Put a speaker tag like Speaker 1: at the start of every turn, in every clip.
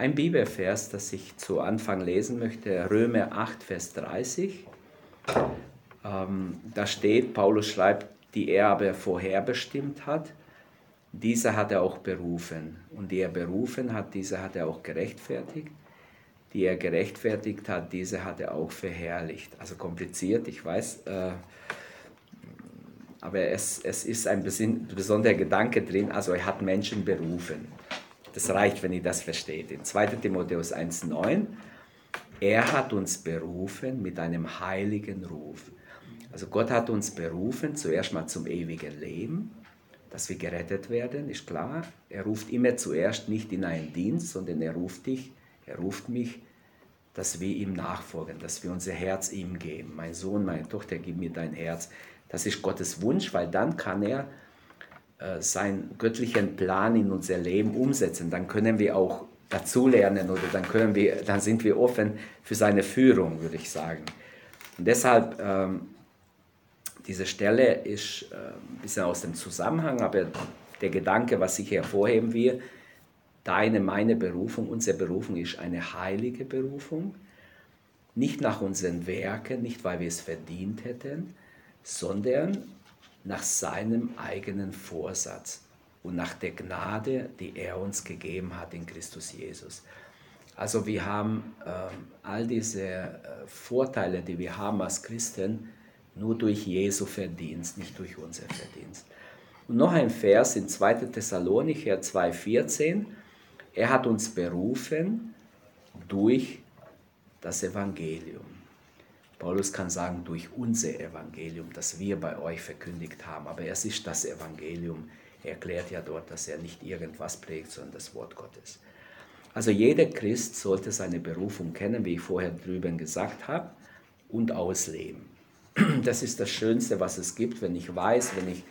Speaker 1: Ein Bibelvers, das ich zu Anfang lesen möchte, Römer 8, Vers 30. Ähm, da steht, Paulus schreibt, die er aber vorherbestimmt hat, diese hat er auch berufen. Und die er berufen hat, diese hat er auch gerechtfertigt. Die er gerechtfertigt hat, diese hat er auch verherrlicht. Also kompliziert, ich weiß. Äh, aber es, es ist ein besonderer Gedanke drin. Also er hat Menschen berufen. Das reicht, wenn ihr das versteht. In 2 Timotheus 1,9, er hat uns berufen mit einem heiligen Ruf. Also Gott hat uns berufen, zuerst mal zum ewigen Leben, dass wir gerettet werden, ist klar. Er ruft immer zuerst nicht in einen Dienst, sondern er ruft dich, er ruft mich, dass wir ihm nachfolgen, dass wir unser Herz ihm geben. Mein Sohn, meine Tochter, gib mir dein Herz. Das ist Gottes Wunsch, weil dann kann er äh, seinen göttlichen Plan in unser Leben umsetzen. Dann können wir auch dazulernen oder dann, können wir, dann sind wir offen für seine Führung, würde ich sagen. Und deshalb, ähm, diese Stelle ist äh, ein bisschen aus dem Zusammenhang, aber der Gedanke, was ich hervorheben will, deine, meine Berufung, unsere Berufung ist eine heilige Berufung, nicht nach unseren Werken, nicht weil wir es verdient hätten, sondern nach seinem eigenen Vorsatz und nach der Gnade, die er uns gegeben hat in Christus Jesus. Also wir haben äh, all diese äh, Vorteile, die wir haben als Christen, nur durch Jesu Verdienst, nicht durch unser Verdienst. Und noch ein Vers in 2. Thessalonicher 2,14. Er hat uns berufen durch das Evangelium. Paulus kann sagen, durch unser Evangelium, das wir bei euch verkündigt haben. Aber es ist das Evangelium. Er erklärt ja dort, dass er nicht irgendwas prägt, sondern das Wort Gottes. Also jeder Christ sollte seine Berufung kennen, wie ich vorher drüben gesagt habe, und ausleben. Das ist das Schönste, was es gibt, wenn ich weiß, wenn ich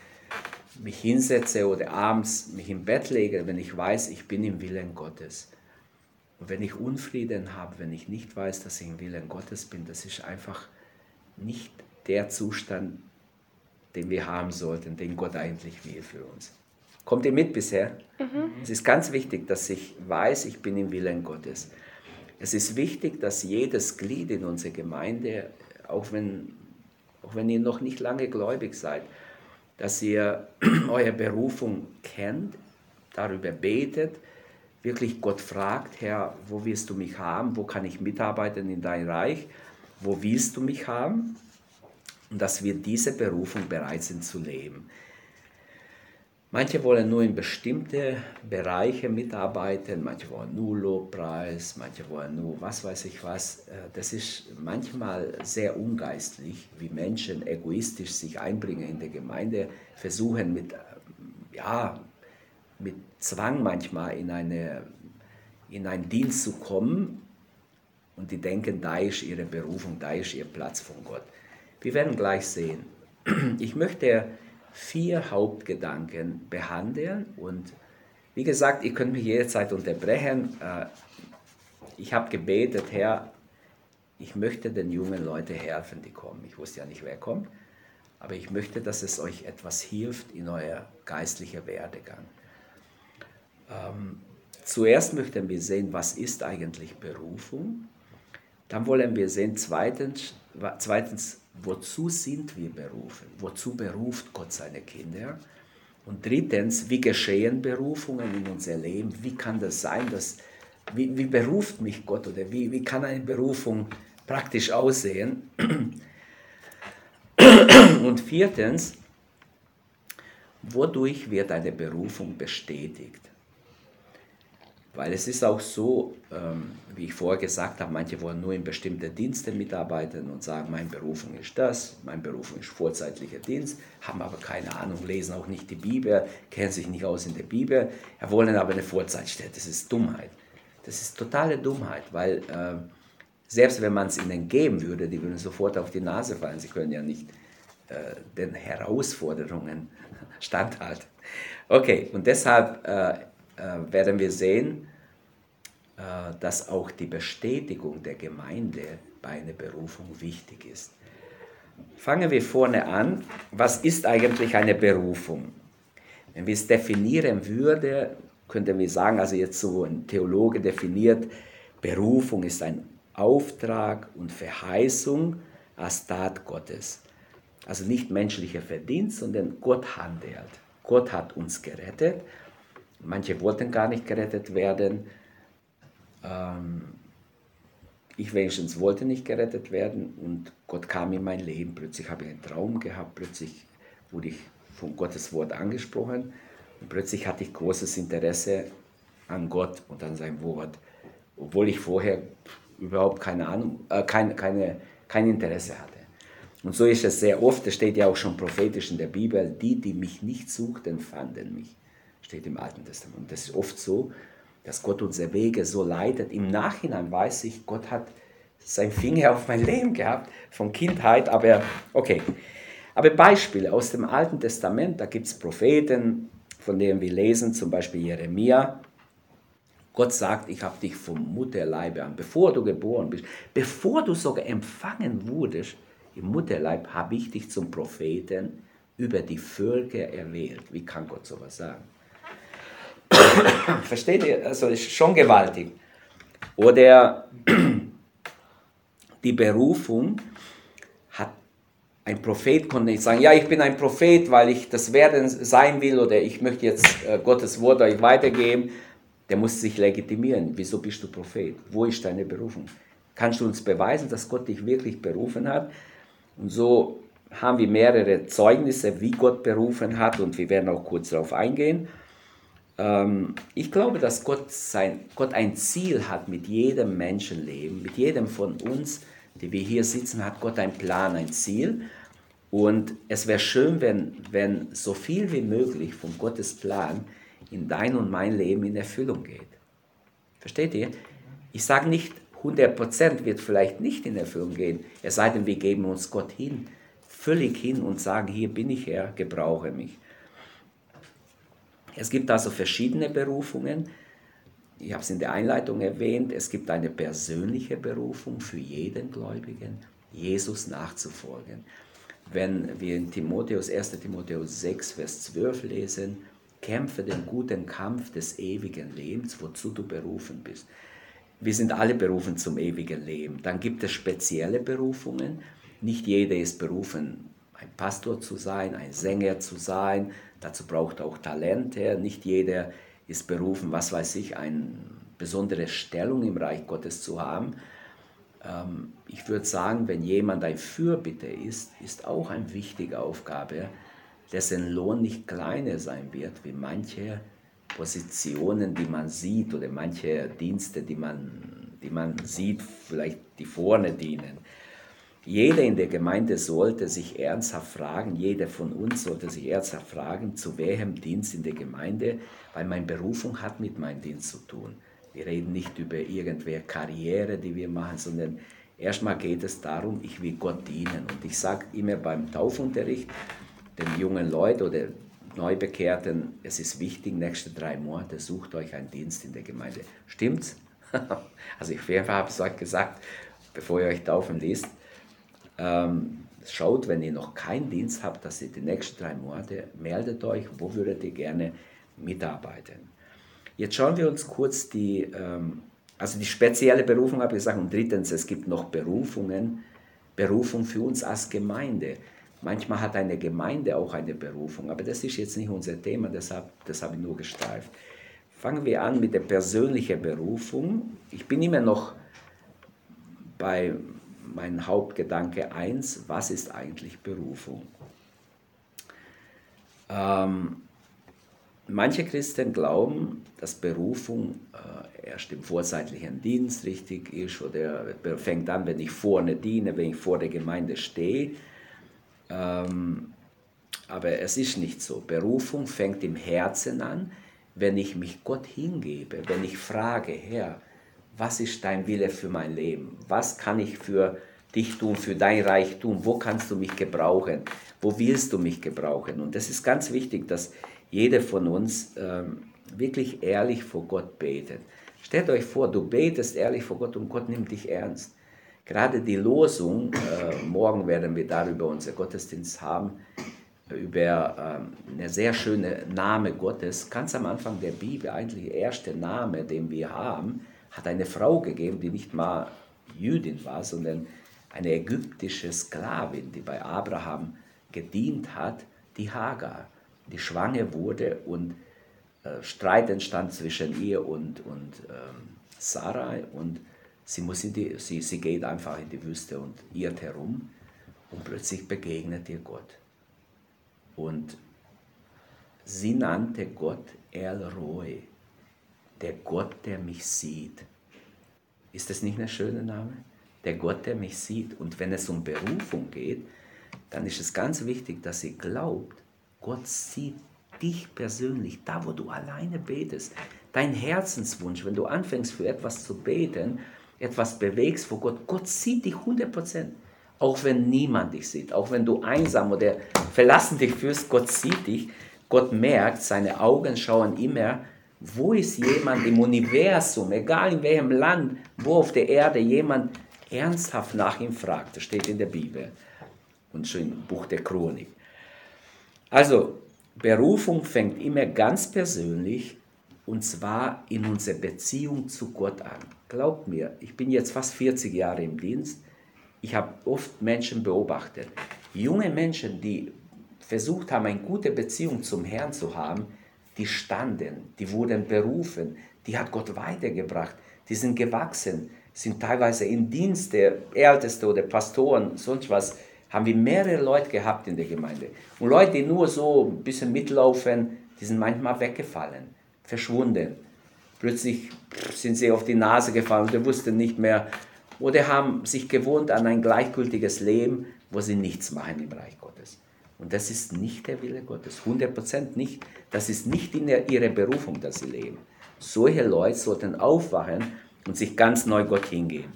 Speaker 1: mich hinsetze oder abends mich im Bett lege, wenn ich weiß, ich bin im Willen Gottes. Und wenn ich Unfrieden habe, wenn ich nicht weiß, dass ich im Willen Gottes bin, das ist einfach nicht der Zustand, den wir haben sollten, den Gott eigentlich will für uns. Kommt ihr mit bisher? Mhm. Es ist ganz wichtig, dass ich weiß, ich bin im Willen Gottes. Es ist wichtig, dass jedes Glied in unserer Gemeinde, auch wenn, auch wenn ihr noch nicht lange gläubig seid, dass ihr eure Berufung kennt, darüber betet, wirklich Gott fragt, Herr, wo willst du mich haben? Wo kann ich mitarbeiten in dein Reich? Wo willst du mich haben? Und dass wir diese Berufung bereit sind zu leben. Manche wollen nur in bestimmte Bereiche mitarbeiten, manche wollen nur Lobpreis, manche wollen nur was weiß ich was. Äh, das ist manchmal sehr ungeistlich, wie Menschen egoistisch sich einbringen in der Gemeinde, versuchen mit, ja, mit Zwang manchmal in, eine, in einen Dienst zu kommen und die denken, da ist ihre Berufung, da ist ihr Platz von Gott. Wir werden gleich sehen. Ich möchte vier Hauptgedanken behandeln und wie gesagt, ihr könnt mich jederzeit unterbrechen. Äh, ich habe gebetet, Herr, ich möchte den jungen Leuten helfen, die kommen. Ich wusste ja nicht, wer kommt, aber ich möchte, dass es euch etwas hilft in euer geistlicher Werdegang. Ähm, zuerst möchten wir sehen, was ist eigentlich Berufung. Dann wollen wir sehen, zweitens, zweitens, wozu sind wir berufen? Wozu beruft Gott seine Kinder? Und drittens, wie geschehen Berufungen in unser Leben? Wie kann das sein, dass, wie, wie beruft mich Gott oder wie, wie kann eine Berufung praktisch aussehen? Und viertens, wodurch wird eine Berufung bestätigt? Weil es ist auch so, ähm, wie ich vorher gesagt habe, manche wollen nur in bestimmte Dienste mitarbeiten und sagen, meine Berufung ist das, meine Berufung ist vorzeitlicher Dienst, haben aber keine Ahnung, lesen auch nicht die Bibel, kennen sich nicht aus in der Bibel, ja, wollen aber eine Vorzeitstelle. Das ist Dummheit. Das ist totale Dummheit, weil äh, selbst wenn man es ihnen geben würde, die würden sofort auf die Nase fallen. Sie können ja nicht äh, den Herausforderungen standhalten. Okay, und deshalb äh, äh werden wir sehen, dass auch die Bestätigung der Gemeinde bei einer Berufung wichtig ist. Fangen wir vorne an. Was ist eigentlich eine Berufung? Wenn wir es definieren würden, könnten wir sagen, also jetzt so ein Theologe definiert, Berufung ist ein Auftrag und Verheißung als Tat Gottes. Also nicht menschlicher Verdienst, sondern Gott handelt. Gott hat uns gerettet. Manche wollten gar nicht gerettet werden. Ähm, ich wenigstens wollte nicht gerettet werden und Gott kam in mein Leben. Plötzlich habe ich einen Traum gehabt, plötzlich wurde ich von Gottes Wort angesprochen und plötzlich hatte ich großes Interesse an Gott und an sein Wort, obwohl ich vorher überhaupt keine Ahnung, äh, kein, keine, kein Interesse hatte. Und so ist es sehr oft, das steht ja auch schon prophetisch in der Bibel, die, die mich nicht suchten, fanden mich. Steht im Alten Testament. Und das ist oft so, dass Gott unsere Wege so leitet. Im Nachhinein weiß ich, Gott hat seinen Finger auf mein Leben gehabt, von Kindheit, aber okay. Aber Beispiele aus dem Alten Testament, da gibt es Propheten, von denen wir lesen, zum Beispiel Jeremia. Gott sagt, ich habe dich vom Mutterleibe an, bevor du geboren bist, bevor du sogar empfangen wurdest, im Mutterleib habe ich dich zum Propheten über die Völker erwählt. Wie kann Gott sowas sagen? Versteht ihr? Also ist schon gewaltig. Oder die Berufung hat ein Prophet konnte nicht sagen, ja, ich bin ein Prophet, weil ich das werden sein will oder ich möchte jetzt äh, Gottes Wort euch weitergeben. Der muss sich legitimieren. Wieso bist du Prophet? Wo ist deine Berufung? Kannst du uns beweisen, dass Gott dich wirklich berufen hat? Und so haben wir mehrere Zeugnisse, wie Gott berufen hat und wir werden auch kurz darauf eingehen. Ähm, ich glaube, dass Gott, sein, Gott ein Ziel hat mit jedem Menschenleben, mit jedem von uns, die wir hier sitzen, hat Gott einen Plan, ein Ziel. Und es wäre schön, wenn, wenn so viel wie möglich von Gottes Plan in dein und mein Leben in Erfüllung geht. Versteht ihr? Ich sage nicht, 100% wird vielleicht nicht in Erfüllung gehen, es sei denn, wir geben uns Gott hin, völlig hin und sagen, hier bin ich Herr, gebrauche mich. Es gibt also verschiedene Berufungen. Ich habe es in der Einleitung erwähnt, es gibt eine persönliche Berufung für jeden Gläubigen, Jesus nachzufolgen. Wenn wir in Timotheus, 1. Timotheus 6, Vers 12 lesen, kämpfe den guten Kampf des ewigen Lebens, wozu du berufen bist wir sind alle berufen zum ewigen Leben. Dann gibt es spezielle Berufungen. Nicht jeder ist berufen, ein Pastor zu sein, ein Sänger zu sein. Dazu braucht auch Talente. Nicht jeder ist berufen, was weiß ich, eine besondere Stellung im Reich Gottes zu haben. Ähm, ich würde sagen, wenn jemand ein Fürbitter ist, ist auch eine wichtige Aufgabe, dessen Lohn nicht kleiner sein wird wie manche Positionen, die man sieht oder manche Dienste, die man, die man sieht, vielleicht die vorne dienen. Jeder in der Gemeinde sollte sich ernsthaft fragen, jeder von uns sollte sich ernsthaft fragen, zu welchem Dienst in der Gemeinde, weil meine Berufung hat mit meinem Dienst zu tun. Wir reden nicht über irgendwelche Karriere, die wir machen, sondern erstmal geht es darum, ich will Gott dienen. Und ich sage immer beim Taufunterricht den jungen Leuten oder Neubekehrten, es ist wichtig, nächste drei Monate sucht euch einen Dienst in der Gemeinde. Stimmt's? also ich habe es euch gesagt, bevor ihr euch taufen liest. Ähm, schaut, wenn ihr noch keinen Dienst habt, dass ihr die nächsten drei Monate meldet euch, wo würdet ihr gerne mitarbeiten. Jetzt schauen wir uns kurz die, ähm, also die spezielle Berufung, habe ich gesagt, und drittens, es gibt noch Berufungen, Berufung für uns als Gemeinde. Manchmal hat eine Gemeinde auch eine Berufung, aber das ist jetzt nicht unser Thema, deshalb, das habe ich nur gestreift. Fangen wir an mit der persönlichen Berufung. Ich bin immer noch bei meinem Hauptgedanke 1, was ist eigentlich Berufung? Ähm, manche Christen glauben, dass Berufung äh, erst im vorzeitlichen Dienst richtig ist oder fängt an, wenn ich vorne diene, wenn ich vor der Gemeinde stehe ähm, aber es ist nicht so. Berufung fängt im Herzen an, wenn ich mich Gott hingebe, wenn ich frage, Herr, was ist dein Wille für mein Leben? Was kann ich für dich tun, für dein Reich tun? Wo kannst du mich gebrauchen? Wo willst du mich gebrauchen? Und das ist ganz wichtig, dass jeder von uns ähm, wirklich ehrlich vor Gott betet. Stellt euch vor, du betest ehrlich vor Gott und Gott nimmt dich ernst. Gerade die Losung, äh, morgen werden wir darüber unser Gottesdienst haben, über ähm, eine sehr schöne Name Gottes. Ganz am Anfang der Bibel, eigentlich der erste Name, den wir haben, hat eine Frau gegeben, die nicht mal Jüdin war, sondern eine ägyptische Sklavin, die bei Abraham gedient hat, die Hagar, die schwanger wurde und äh, Streit entstand zwischen ihr und, und ähm, Sarai und sie, muss in die, sie, sie geht einfach in die Wüste und irrt herum und plötzlich begegnet ihr Gott. Und sie nannte Gott El Roy, der Gott, der mich sieht. Ist das nicht ein schöner Name? Der Gott, der mich sieht. Und wenn es um Berufung geht, dann ist es ganz wichtig, dass sie glaubt, Gott sieht dich persönlich, da wo du alleine betest. Dein Herzenswunsch, wenn du anfängst für etwas zu beten, etwas bewegst vor Gott, Gott sieht dich 100 Prozent. Auch wenn niemand dich sieht, auch wenn du einsam oder verlassen dich fühlst, Gott sieht dich. Gott merkt, seine Augen schauen immer, wo ist jemand im Universum, egal in welchem Land, wo auf der Erde jemand ernsthaft nach ihm fragt. Das steht in der Bibel und schon im Buch der Chronik. Also, Berufung fängt immer ganz persönlich und zwar in unserer Beziehung zu Gott an. Glaubt mir, ich bin jetzt fast 40 Jahre im Dienst ich habe oft Menschen beobachtet, junge Menschen, die versucht haben, eine gute Beziehung zum Herrn zu haben, die standen, die wurden berufen, die hat Gott weitergebracht, die sind gewachsen, sind teilweise im Dienst der Älteste oder Pastoren, sonst was, haben wir mehrere Leute gehabt in der Gemeinde. Und Leute, die nur so ein bisschen mitlaufen, die sind manchmal weggefallen, verschwunden. Plötzlich sind sie auf die Nase gefallen und wussten nicht mehr, oder haben sich gewohnt an ein gleichgültiges Leben, wo sie nichts machen im Reich Gottes. Und das ist nicht der Wille Gottes, 100% nicht. Das ist nicht in der, ihrer Berufung, dass sie leben. Solche Leute sollten aufwachen und sich ganz neu Gott hingehen.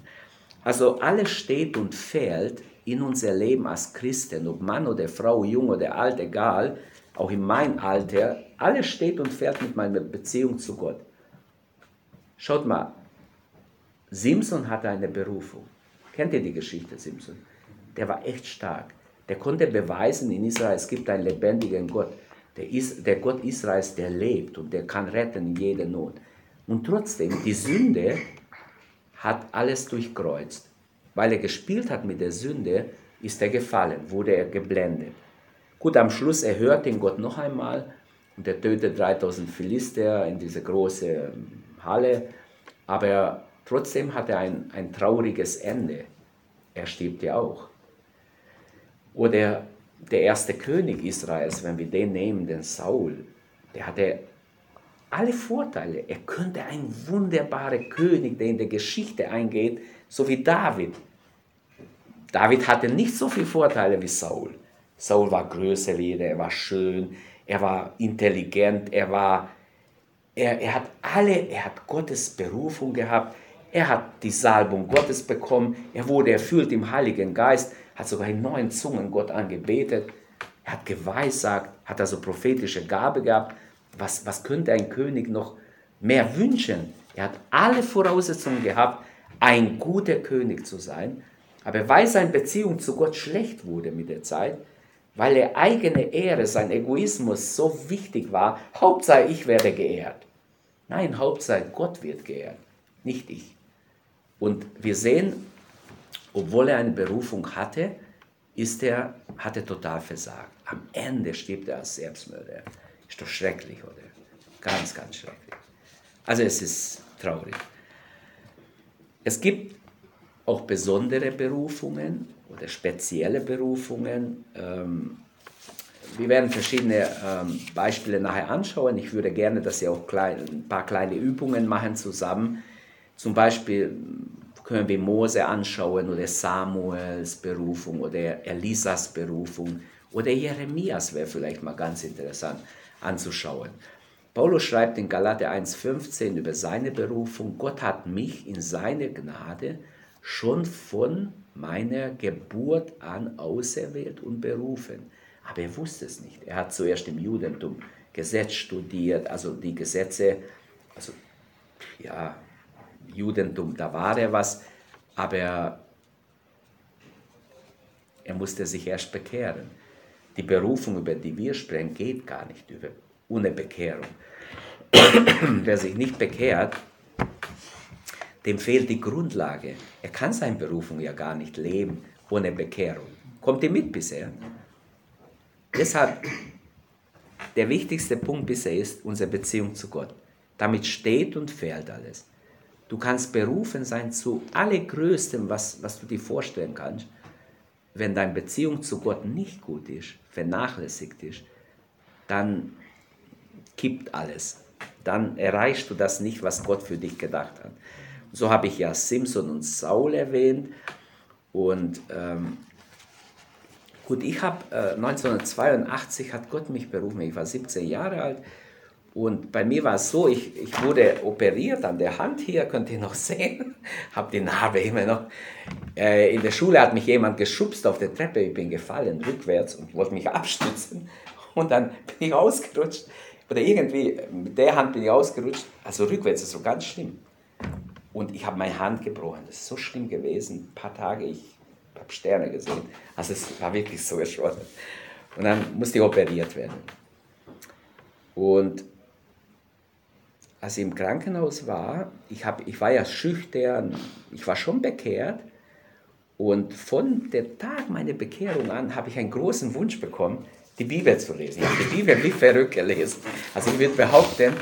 Speaker 1: Also alles steht und fällt in unser Leben als Christen, ob Mann oder Frau, jung oder alt, egal, auch in meinem Alter, alles steht und fällt mit meiner Beziehung zu Gott. Schaut mal, Simson hatte eine Berufung. Kennt ihr die Geschichte Simson? Der war echt stark. Der konnte beweisen in Israel, es gibt einen lebendigen Gott. Der, Is der Gott Israels, der lebt und der kann retten in jeder Not. Und trotzdem, die Sünde hat alles durchkreuzt. Weil er gespielt hat mit der Sünde, ist er gefallen, wurde er geblendet. Gut, am Schluss erhört ihn Gott noch einmal und er tötet 3000 Philister in diese große Halle. Aber Trotzdem hat er ein, ein trauriges Ende. Er stirbt ja auch. Oder der erste König Israels, wenn wir den nehmen, den Saul, der hatte alle Vorteile. Er könnte ein wunderbarer König, der in der Geschichte eingeht, so wie David. David hatte nicht so viele Vorteile wie Saul. Saul war größer wie er, er war schön, er war intelligent, er war, er, er hat alle, er hat Gottes Berufung gehabt, er hat die Salbung Gottes bekommen. Er wurde erfüllt im Heiligen Geist, hat sogar in neuen Zungen Gott angebetet. Er hat geweissagt, hat also prophetische Gabe gehabt. Was, was könnte ein König noch mehr wünschen? Er hat alle Voraussetzungen gehabt, ein guter König zu sein. Aber weil seine Beziehung zu Gott schlecht wurde mit der Zeit, weil er eigene Ehre, sein Egoismus so wichtig war, Hauptsache ich werde geehrt. Nein, Hauptsache Gott wird geehrt, nicht ich. Und wir sehen, obwohl er eine Berufung hatte, ist er, hat er total versagt. Am Ende stirbt er als Selbstmörder. Ist doch schrecklich, oder? Ganz, ganz schrecklich. Also es ist traurig. Es gibt auch besondere Berufungen oder spezielle Berufungen. Ähm, wir werden verschiedene ähm, Beispiele nachher anschauen. Ich würde gerne, dass Sie auch ein paar kleine Übungen machen zusammen zum Beispiel können wir Mose anschauen oder Samuels Berufung oder Elisas Berufung oder Jeremias wäre vielleicht mal ganz interessant anzuschauen. Paulus schreibt in Galater 1,15 über seine Berufung, Gott hat mich in seine Gnade schon von meiner Geburt an auserwählt und berufen. Aber er wusste es nicht. Er hat zuerst im Judentum Gesetz studiert, also die Gesetze, also ja, Judentum, da war er was, aber er musste sich erst bekehren. Die Berufung, über die wir sprechen, geht gar nicht über, ohne Bekehrung. Wer sich nicht bekehrt, dem fehlt die Grundlage. Er kann seine Berufung ja gar nicht leben ohne Bekehrung. Kommt ihr mit bisher? Deshalb, der wichtigste Punkt bisher ist unsere Beziehung zu Gott. Damit steht und fällt alles. Du kannst berufen sein zu allergrößtem, was, was du dir vorstellen kannst. Wenn deine Beziehung zu Gott nicht gut ist, vernachlässigt ist, dann kippt alles. Dann erreichst du das nicht, was Gott für dich gedacht hat. So habe ich ja Simson und Saul erwähnt. Und ähm, gut, ich habe äh, 1982 hat Gott mich berufen. Ich war 17 Jahre alt und bei mir war es so, ich, ich wurde operiert an der Hand hier, könnt ihr noch sehen, habe die Narbe immer noch. Äh, in der Schule hat mich jemand geschubst auf der Treppe, ich bin gefallen rückwärts und wollte mich abstützen und dann bin ich ausgerutscht. Oder irgendwie, mit der Hand bin ich ausgerutscht, also rückwärts ist so ganz schlimm. Und ich habe meine Hand gebrochen, das ist so schlimm gewesen, ein paar Tage, ich habe Sterne gesehen. Also es war wirklich so erschrocken. Und dann musste ich operiert werden. Und als ich im Krankenhaus war, ich, hab, ich war ja schüchtern, ich war schon bekehrt. Und von dem Tag meiner Bekehrung an habe ich einen großen Wunsch bekommen, die Bibel zu lesen. Ich habe die Bibel wie verrückt gelesen. Also ich würde behaupten,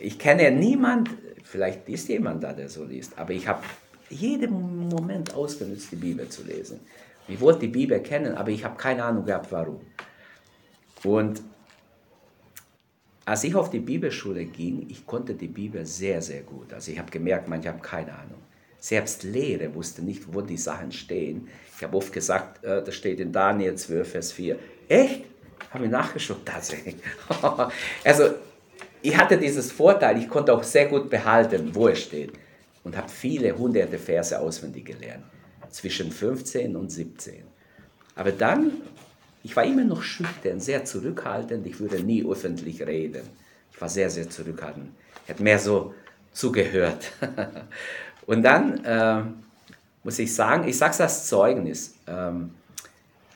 Speaker 1: ich kenne niemand, vielleicht ist jemand da, der so liest, aber ich habe jeden Moment ausgenutzt, die Bibel zu lesen. Ich wollte die Bibel kennen, aber ich habe keine Ahnung gehabt, warum. Und als ich auf die Bibelschule ging, ich konnte die Bibel sehr, sehr gut. Also ich habe gemerkt, manche haben keine Ahnung. Selbst Lehre wusste nicht, wo die Sachen stehen. Ich habe oft gesagt, äh, das steht in Daniel 12, Vers 4. Echt? Habe ich nachgeschaut, tatsächlich. also ich hatte dieses Vorteil, ich konnte auch sehr gut behalten, wo es steht. Und habe viele hunderte Verse auswendig gelernt. Zwischen 15 und 17. Aber dann ich war immer noch schüchtern, sehr zurückhaltend. Ich würde nie öffentlich reden. Ich war sehr, sehr zurückhaltend. Ich habe mehr so zugehört. Und dann äh, muss ich sagen, ich sage es als Zeugnis. Ähm,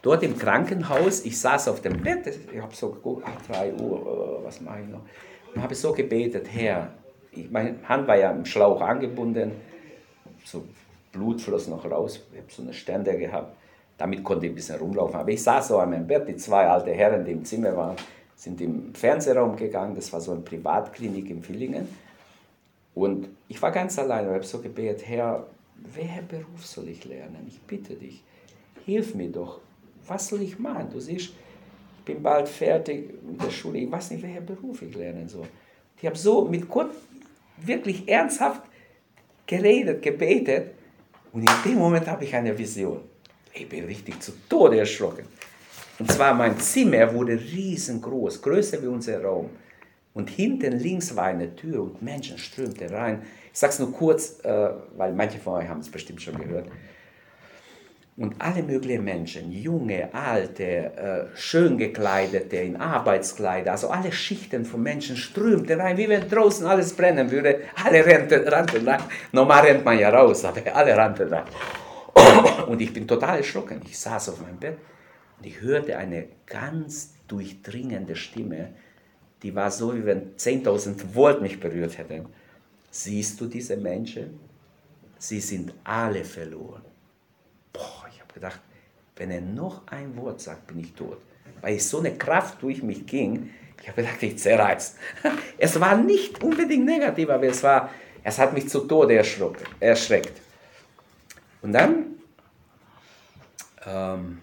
Speaker 1: dort im Krankenhaus, ich saß auf dem Bett, ich habe so geguckt, ach, 3 Uhr, was mache ich noch? Und habe so gebetet, Herr, ich, meine Hand war ja im Schlauch angebunden, so Blut floss noch raus, ich habe so eine Stände gehabt. Damit konnte ich ein bisschen rumlaufen. Aber ich saß so an meinem Bett, die zwei alte Herren, die im Zimmer waren, sind im Fernsehraum gegangen. Das war so eine Privatklinik in Villingen. Und ich war ganz allein und habe so gebetet, Herr, welchen Beruf soll ich lernen? Ich bitte dich, hilf mir doch. Was soll ich machen? Du siehst, ich bin bald fertig mit der Schule. Ich weiß nicht, welchen Beruf ich lernen soll. Ich habe so mit Gott wirklich ernsthaft geredet, gebetet. Und in dem Moment habe ich eine Vision. Ich bin richtig zu Tode erschrocken. Und zwar mein Zimmer wurde riesengroß, größer wie unser Raum. Und hinten links war eine Tür und Menschen strömten rein. Ich sage es nur kurz, äh, weil manche von euch haben es bestimmt schon gehört. Und alle möglichen Menschen, junge, alte, äh, schön gekleidete, in Arbeitskleider, also alle Schichten von Menschen strömten rein, wie wenn draußen alles brennen würde. Alle rannten, rannten rein. Normal rennt man ja raus, aber alle rannten rein. Und ich bin total erschrocken. Ich saß auf meinem Bett und ich hörte eine ganz durchdringende Stimme, die war so, wie wenn 10.000 Volt mich berührt hätten. Siehst du diese Menschen? Sie sind alle verloren. Boah, ich habe gedacht, wenn er noch ein Wort sagt, bin ich tot. Weil so eine Kraft durch mich ging, ich habe gedacht, ich zerreiß. Es war nicht unbedingt negativ, aber es, war, es hat mich zu Tode erschreckt. Und dann ähm,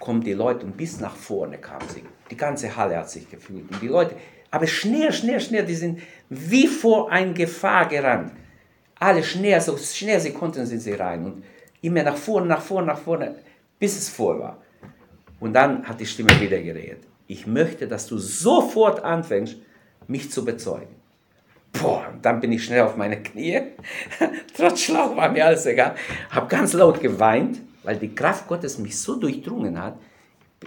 Speaker 1: kommen die Leute und bis nach vorne kamen sie. Die ganze Halle hat sich gefühlt. Und die Leute, aber schnell, schnell, schnell, die sind wie vor eine Gefahr gerannt. Alle schnell, so schnell sie konnten, sind sie rein. Und immer nach vorne, nach vorne, nach vorne, bis es vor war. Und dann hat die Stimme wieder geredet. Ich möchte, dass du sofort anfängst, mich zu bezeugen. Boah, dann bin ich schnell auf meine Knie. Trotz Schlauch war mir alles egal. Habe ganz laut geweint weil die Kraft Gottes mich so durchdrungen hat.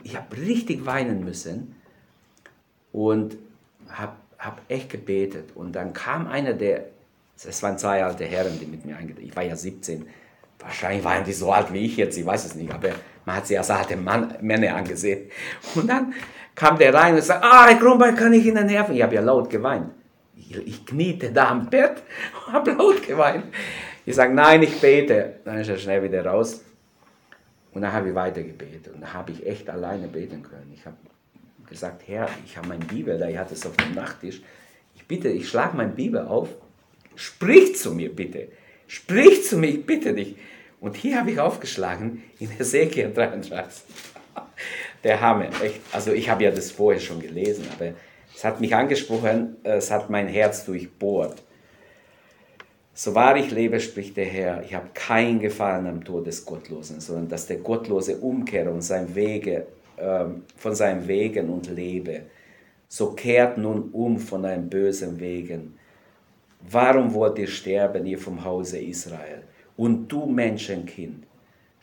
Speaker 1: Ich habe richtig weinen müssen und habe hab echt gebetet. Und dann kam einer der, es waren zwei alte Herren, die mit mir eingetreten Ich war ja 17. Wahrscheinlich waren die so alt wie ich jetzt, ich weiß es nicht. Aber Man hat sie als alte Mann, Männer angesehen. Und dann kam der rein und sagte, ah, Herr Kronberg, kann ich Ihnen helfen? Ich habe ja laut geweint. Ich, kniete da am Bett und habe laut geweint. Ich sage, nein, ich bete. Dann ist er schnell wieder raus. Und dann habe ich weiter gebetet. Und dann habe ich echt alleine beten können. Ich habe gesagt, Herr, ich habe mein Bibel da, ich hatte es auf dem Nachttisch. Ich bitte, ich schlage mein Bibel auf. Sprich zu mir bitte. Sprich zu mir, ich bitte dich. Und hier habe ich aufgeschlagen in Ezekiel 33. Der Hammer, echt. Also ich habe ja das vorher schon gelesen, aber es hat mich angesprochen, es hat mein Herz durchbohrt. So wahr ich lebe, spricht der Herr, ich habe keinen Gefallen am Tod des Gottlosen, sondern dass der Gottlose umkehre und sein Wege, äh, von seinen Wegen und lebe. So kehrt nun um von einem bösen Wegen. Warum wollt ihr sterben, ihr vom Hause Israel? Und du Menschenkind,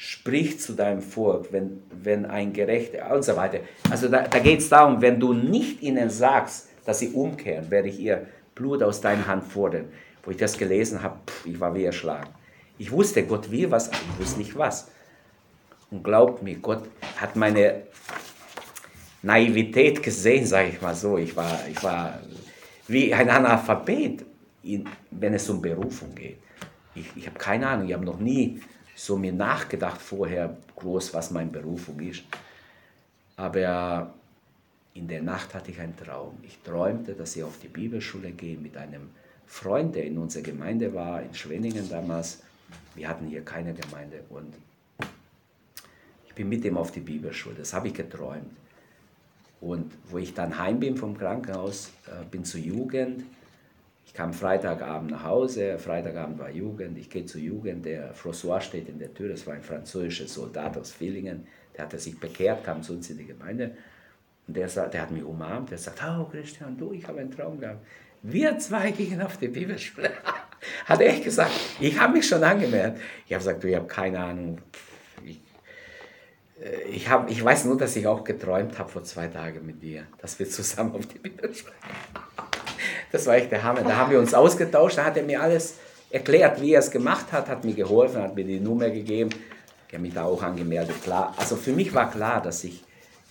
Speaker 1: sprich zu deinem Volk, wenn, wenn ein Gerechter und so weiter. Also da, da geht es darum, wenn du nicht ihnen sagst, dass sie umkehren, werde ich ihr Blut aus deiner Hand fordern. Wo ich das gelesen habe, ich war wie erschlagen. Ich wusste, Gott will was, aber ich wusste nicht was. Und glaubt mir, Gott hat meine Naivität gesehen, sage ich mal so. Ich war, ich war wie ein Analphabet, wenn es um Berufung geht. Ich, ich habe keine Ahnung, ich habe noch nie so mir nachgedacht vorher groß, was meine Berufung ist. Aber in der Nacht hatte ich einen Traum. Ich träumte, dass ich auf die Bibelschule gehe mit einem Freund, der in unserer Gemeinde war, in Schwenningen damals. Wir hatten hier keine Gemeinde und ich bin mit ihm auf die Bibelschule. Das habe ich geträumt. Und wo ich dann heim bin vom Krankenhaus, äh, bin zur Jugend, ich kam Freitagabend nach Hause, Freitagabend war Jugend, ich gehe zur Jugend, der François steht in der Tür, das war ein französischer Soldat aus Villingen, der hatte sich bekehrt, kam zu uns in die Gemeinde und der, der hat mich umarmt, der sagt, oh Christian, du, ich habe einen Traum gehabt. Wir zwei gingen auf die Bibelschule. hat er echt gesagt, ich habe mich schon angemeldet. Ich habe gesagt, du, ich habe keine Ahnung. Ich, äh, ich, hab, ich weiß nur, dass ich auch geträumt habe vor zwei Tagen mit dir, dass wir zusammen auf die Bibelschule das war echt der Hammer. Da haben wir uns ausgetauscht, da hat er mir alles erklärt, wie er es gemacht hat, hat mir geholfen, hat mir die Nummer gegeben. Ich habe mich da auch angemeldet, klar. Also für mich war klar, dass ich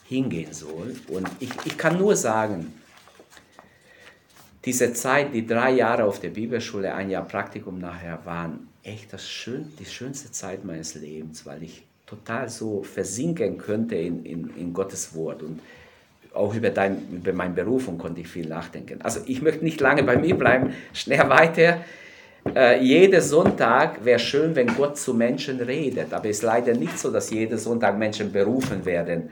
Speaker 1: hingehen soll. Und ich, ich kann nur sagen, diese Zeit, die drei Jahre auf der Bibelschule, ein Jahr Praktikum nachher, waren echt das schön, die schönste Zeit meines Lebens, weil ich total so versinken könnte in, in, in Gottes Wort. Und auch über, dein, über meine Berufung konnte ich viel nachdenken. Also ich möchte nicht lange bei mir bleiben, schnell weiter. Äh, jeder Sonntag wäre schön, wenn Gott zu Menschen redet, aber es ist leider nicht so, dass jeden Sonntag Menschen berufen werden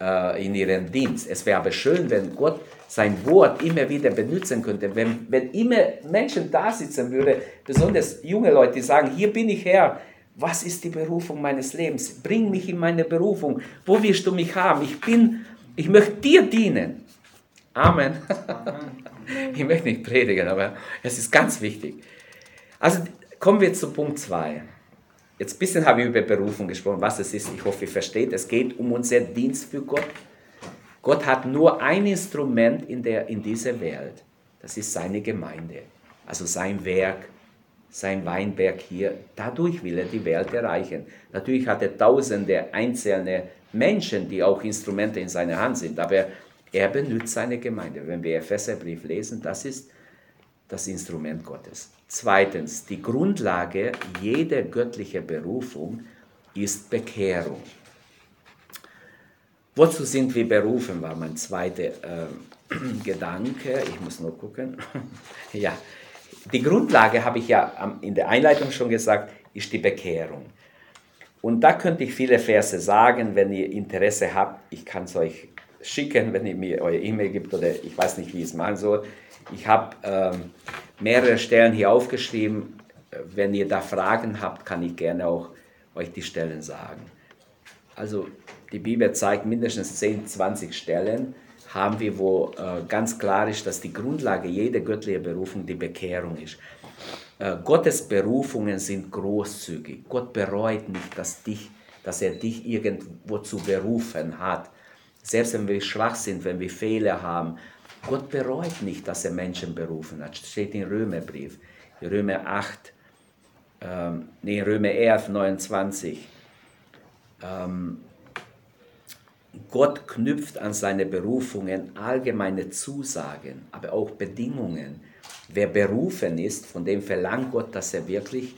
Speaker 1: äh, in ihren Dienst. Es wäre aber schön, wenn Gott sein Wort immer wieder benutzen könnte, wenn, wenn immer Menschen da sitzen würden, besonders junge Leute, die sagen, hier bin ich Herr, was ist die Berufung meines Lebens? Bring mich in meine Berufung. Wo wirst du mich haben? Ich bin ich möchte dir dienen. Amen. ich möchte nicht predigen, aber es ist ganz wichtig. Also kommen wir zu Punkt 2. Jetzt ein bisschen habe ich über Berufung gesprochen, was es ist. Ich hoffe, ihr versteht. Es geht um unser Dienst für Gott. Gott hat nur ein Instrument in, der, in dieser Welt. Das ist seine Gemeinde. Also sein Werk, sein Weinberg hier. Dadurch will er die Welt erreichen. Natürlich hat er tausende einzelne Menschen, die auch Instrumente in seiner Hand sind, aber er benutzt seine Gemeinde. Wenn wir Epheserbrief lesen, das ist das Instrument Gottes. Zweitens, die Grundlage jeder göttlichen Berufung ist Bekehrung. Wozu sind wir berufen, war mein zweiter äh, Gedanke. Ich muss nur gucken. ja, die Grundlage, habe ich ja in der Einleitung schon gesagt, ist die Bekehrung. Und da könnte ich viele Verse sagen, wenn ihr Interesse habt. Ich kann es euch schicken, wenn ihr mir eure E-Mail gibt oder ich weiß nicht, wie ich es machen soll. Ich habe ähm, mehrere Stellen hier aufgeschrieben. Wenn ihr da Fragen habt, kann ich gerne auch euch die Stellen sagen. Also die Bibel zeigt mindestens 10, 20 Stellen, haben wir, wo äh, ganz klar ist, dass die Grundlage jeder göttlichen Berufung die Bekehrung ist. Äh, Gottes Berufungen sind großzügig. Gott bereut nicht, dass, dich, dass er dich irgendwo zu berufen hat. Selbst wenn wir schwach sind, wenn wir Fehler haben. Gott bereut nicht, dass er Menschen berufen hat. Das steht in Römerbrief, Römer 8, ähm, nee, Römer 11, 29. Ähm, Gott knüpft an seine Berufungen allgemeine Zusagen, aber auch Bedingungen. Wer berufen ist, von dem verlangt Gott, dass er wirklich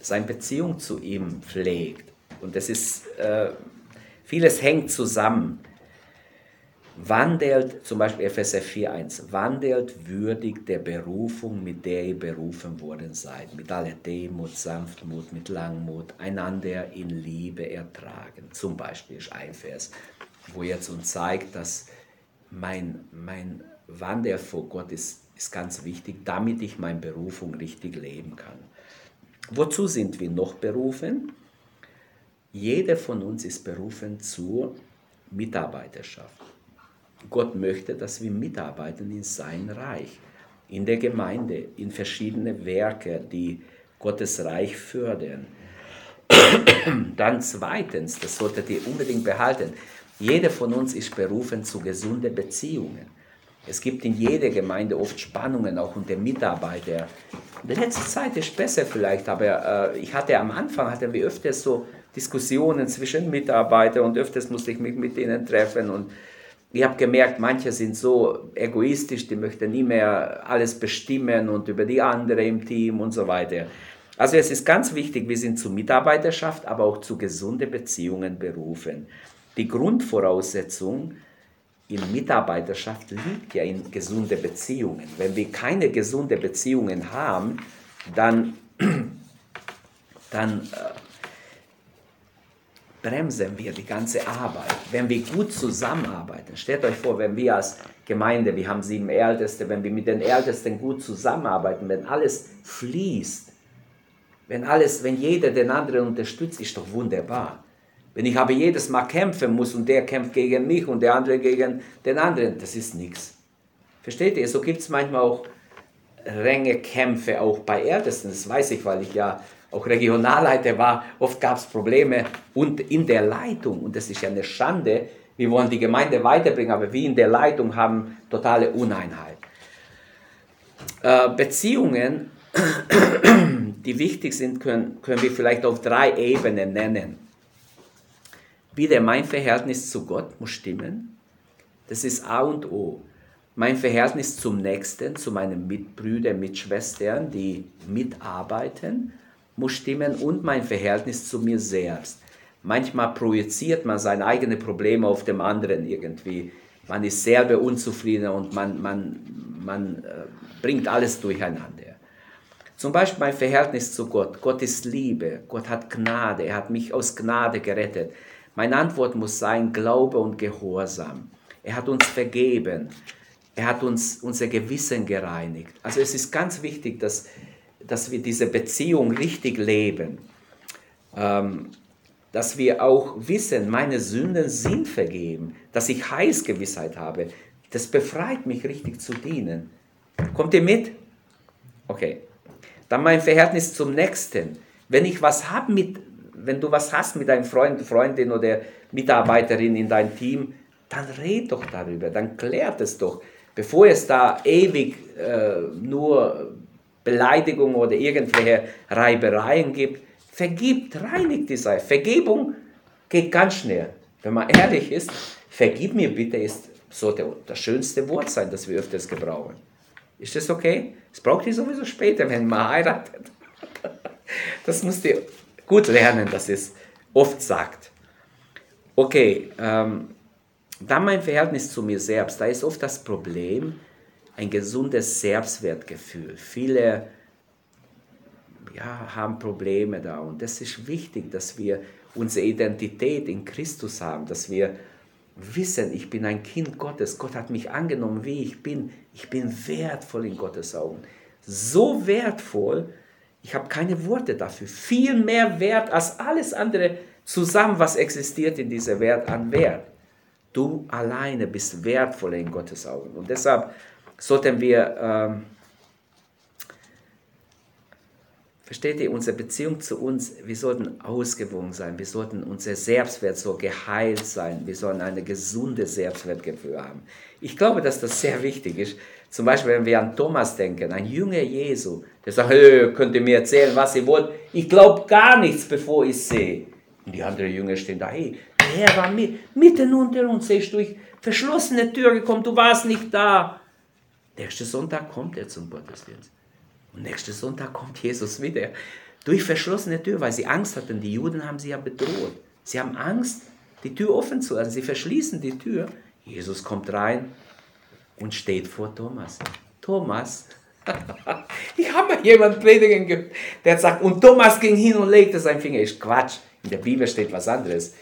Speaker 1: seine Beziehung zu ihm pflegt. Und das ist, äh, vieles hängt zusammen. Wandelt, zum Beispiel Epheser 4,1, wandelt würdig der Berufung, mit der ihr berufen worden seid, mit aller Demut, Sanftmut, mit Langmut, einander in Liebe ertragen. Zum Beispiel ist ein Vers, wo jetzt uns zeigt, dass mein, mein Wandel vor Gott ist, ist ganz wichtig, damit ich meine Berufung richtig leben kann. Wozu sind wir noch berufen? Jeder von uns ist berufen zur Mitarbeiterschaft. Gott möchte, dass wir mitarbeiten in sein Reich, in der Gemeinde, in verschiedene Werke, die Gottes Reich fördern. Dann zweitens, das solltet ihr unbedingt behalten, jeder von uns ist berufen zu gesunden Beziehungen. Es gibt in jeder Gemeinde oft Spannungen, auch unter Mitarbeitern. In der letzten Zeit ist besser vielleicht, aber äh, ich hatte am Anfang, hatten wir öfters so Diskussionen zwischen Mitarbeitern und öfters musste ich mich mit ihnen treffen und ich habe gemerkt, manche sind so egoistisch, die möchten nie mehr alles bestimmen und über die anderen im Team und so weiter. Also es ist ganz wichtig, wir sind zu Mitarbeiterschaft, aber auch zu gesunden Beziehungen berufen. Die Grundvoraussetzung in Mitarbeiterschaft liegt ja in gesunde Beziehungen. Wenn wir keine gesunde Beziehungen haben, dann, dann äh, bremsen wir die ganze Arbeit. Wenn wir gut zusammenarbeiten, stellt euch vor, wenn wir als Gemeinde, wir haben sieben Älteste, wenn wir mit den Ältesten gut zusammenarbeiten, wenn alles fließt, wenn alles, wenn jeder den anderen unterstützt, ist doch wunderbar. Wenn ich aber jedes Mal kämpfen muss und der kämpft gegen mich und der andere gegen den anderen, das ist nichts. Versteht ihr? So gibt es manchmal auch renge Kämpfe, auch bei Ältesten. Das weiß ich, weil ich ja auch Regionalleiter war, oft gab es Probleme und in der Leitung, und das ist ja eine Schande, wir wollen die Gemeinde weiterbringen, aber wir in der Leitung haben totale Uneinheit. Äh, Beziehungen, die wichtig sind, können, können wir vielleicht auf drei Ebenen nennen. Wieder mein Verhältnis zu Gott muss stimmen. Das ist A und O. Mein Verhältnis zum Nächsten, zu meinen Mitbrüdern, Mitschwestern, die mitarbeiten muss stimmen und mein Verhältnis zu mir selbst. Manchmal projiziert man seine eigenen Probleme auf dem anderen irgendwie. Man ist selber unzufrieden und man, man, man äh, bringt alles durcheinander. Zum Beispiel mein Verhältnis zu Gott. Gott ist Liebe, Gott hat Gnade, er hat mich aus Gnade gerettet. Meine Antwort muss sein Glaube und Gehorsam. Er hat uns vergeben, er hat uns unser Gewissen gereinigt. Also es ist ganz wichtig, dass dass wir diese Beziehung richtig leben. Ähm, dass wir auch wissen, meine Sünden sind vergeben, dass ich Heilsgewissheit habe. Das befreit mich richtig zu dienen. Kommt ihr mit? Okay. Dann mein Verhältnis zum Nächsten. Wenn ich was habe mit, wenn du was hast mit deinem Freund, Freundin oder Mitarbeiterin in deinem Team, dann red doch darüber, dann klärt es doch, bevor es da ewig äh, nur Beleidigung oder irgendwelche Reibereien gibt. Vergibt, reinigt die Sache. Vergebung geht ganz schnell. Wenn man ehrlich ist, vergib mir bitte ist so der, das schönste Wort sein, das wir öfters gebrauchen. Ist das okay? Das braucht ihr sowieso später, wenn man heiratet. Das müsst ihr gut lernen, dass es oft sagt. Okay, ähm, dann mein Verhältnis zu mir selbst. Da ist oft das Problem, ein gesundes Selbstwertgefühl. Viele ja, haben Probleme da und es ist wichtig, dass wir unsere Identität in Christus haben, dass wir wissen, ich bin ein Kind Gottes, Gott hat mich angenommen, wie ich bin, ich bin wertvoll in Gottes Augen. So wertvoll, ich habe keine Worte dafür, viel mehr wert als alles andere zusammen, was existiert in dieser Welt an Wert. Du alleine bist wertvoll in Gottes Augen. Und deshalb sollten wir, ähm, versteht ihr, unsere Beziehung zu uns, wir sollten ausgewogen sein, wir sollten unser Selbstwert so geheilt sein, wir sollen eine gesunde Selbstwertgefühl haben. Ich glaube, dass das sehr wichtig ist. Zum Beispiel, wenn wir an Thomas denken, ein Jünger Jesu, der sagt, hey, könnt ihr mir erzählen, was ihr wollt, ich glaube gar nichts, bevor ich sehe. Und die anderen Jünger stehen da, hey, er war mit, mitten unter uns, er ist durch verschlossene Tür gekommen, du warst nicht da. Nächsten Sonntag kommt er zum Gottesdienst. Und nächsten Sonntag kommt Jesus wieder. Durch verschlossene Tür, weil sie Angst hatten. Die Juden haben sie ja bedroht. Sie haben Angst, die Tür offen zu lassen. Sie verschließen die Tür. Jesus kommt rein und steht vor Thomas. Thomas, ich habe mal jemanden predigen gehört, der sagt, und Thomas ging hin und legte seinen Finger. Ist Quatsch. In der Bibel steht was anderes.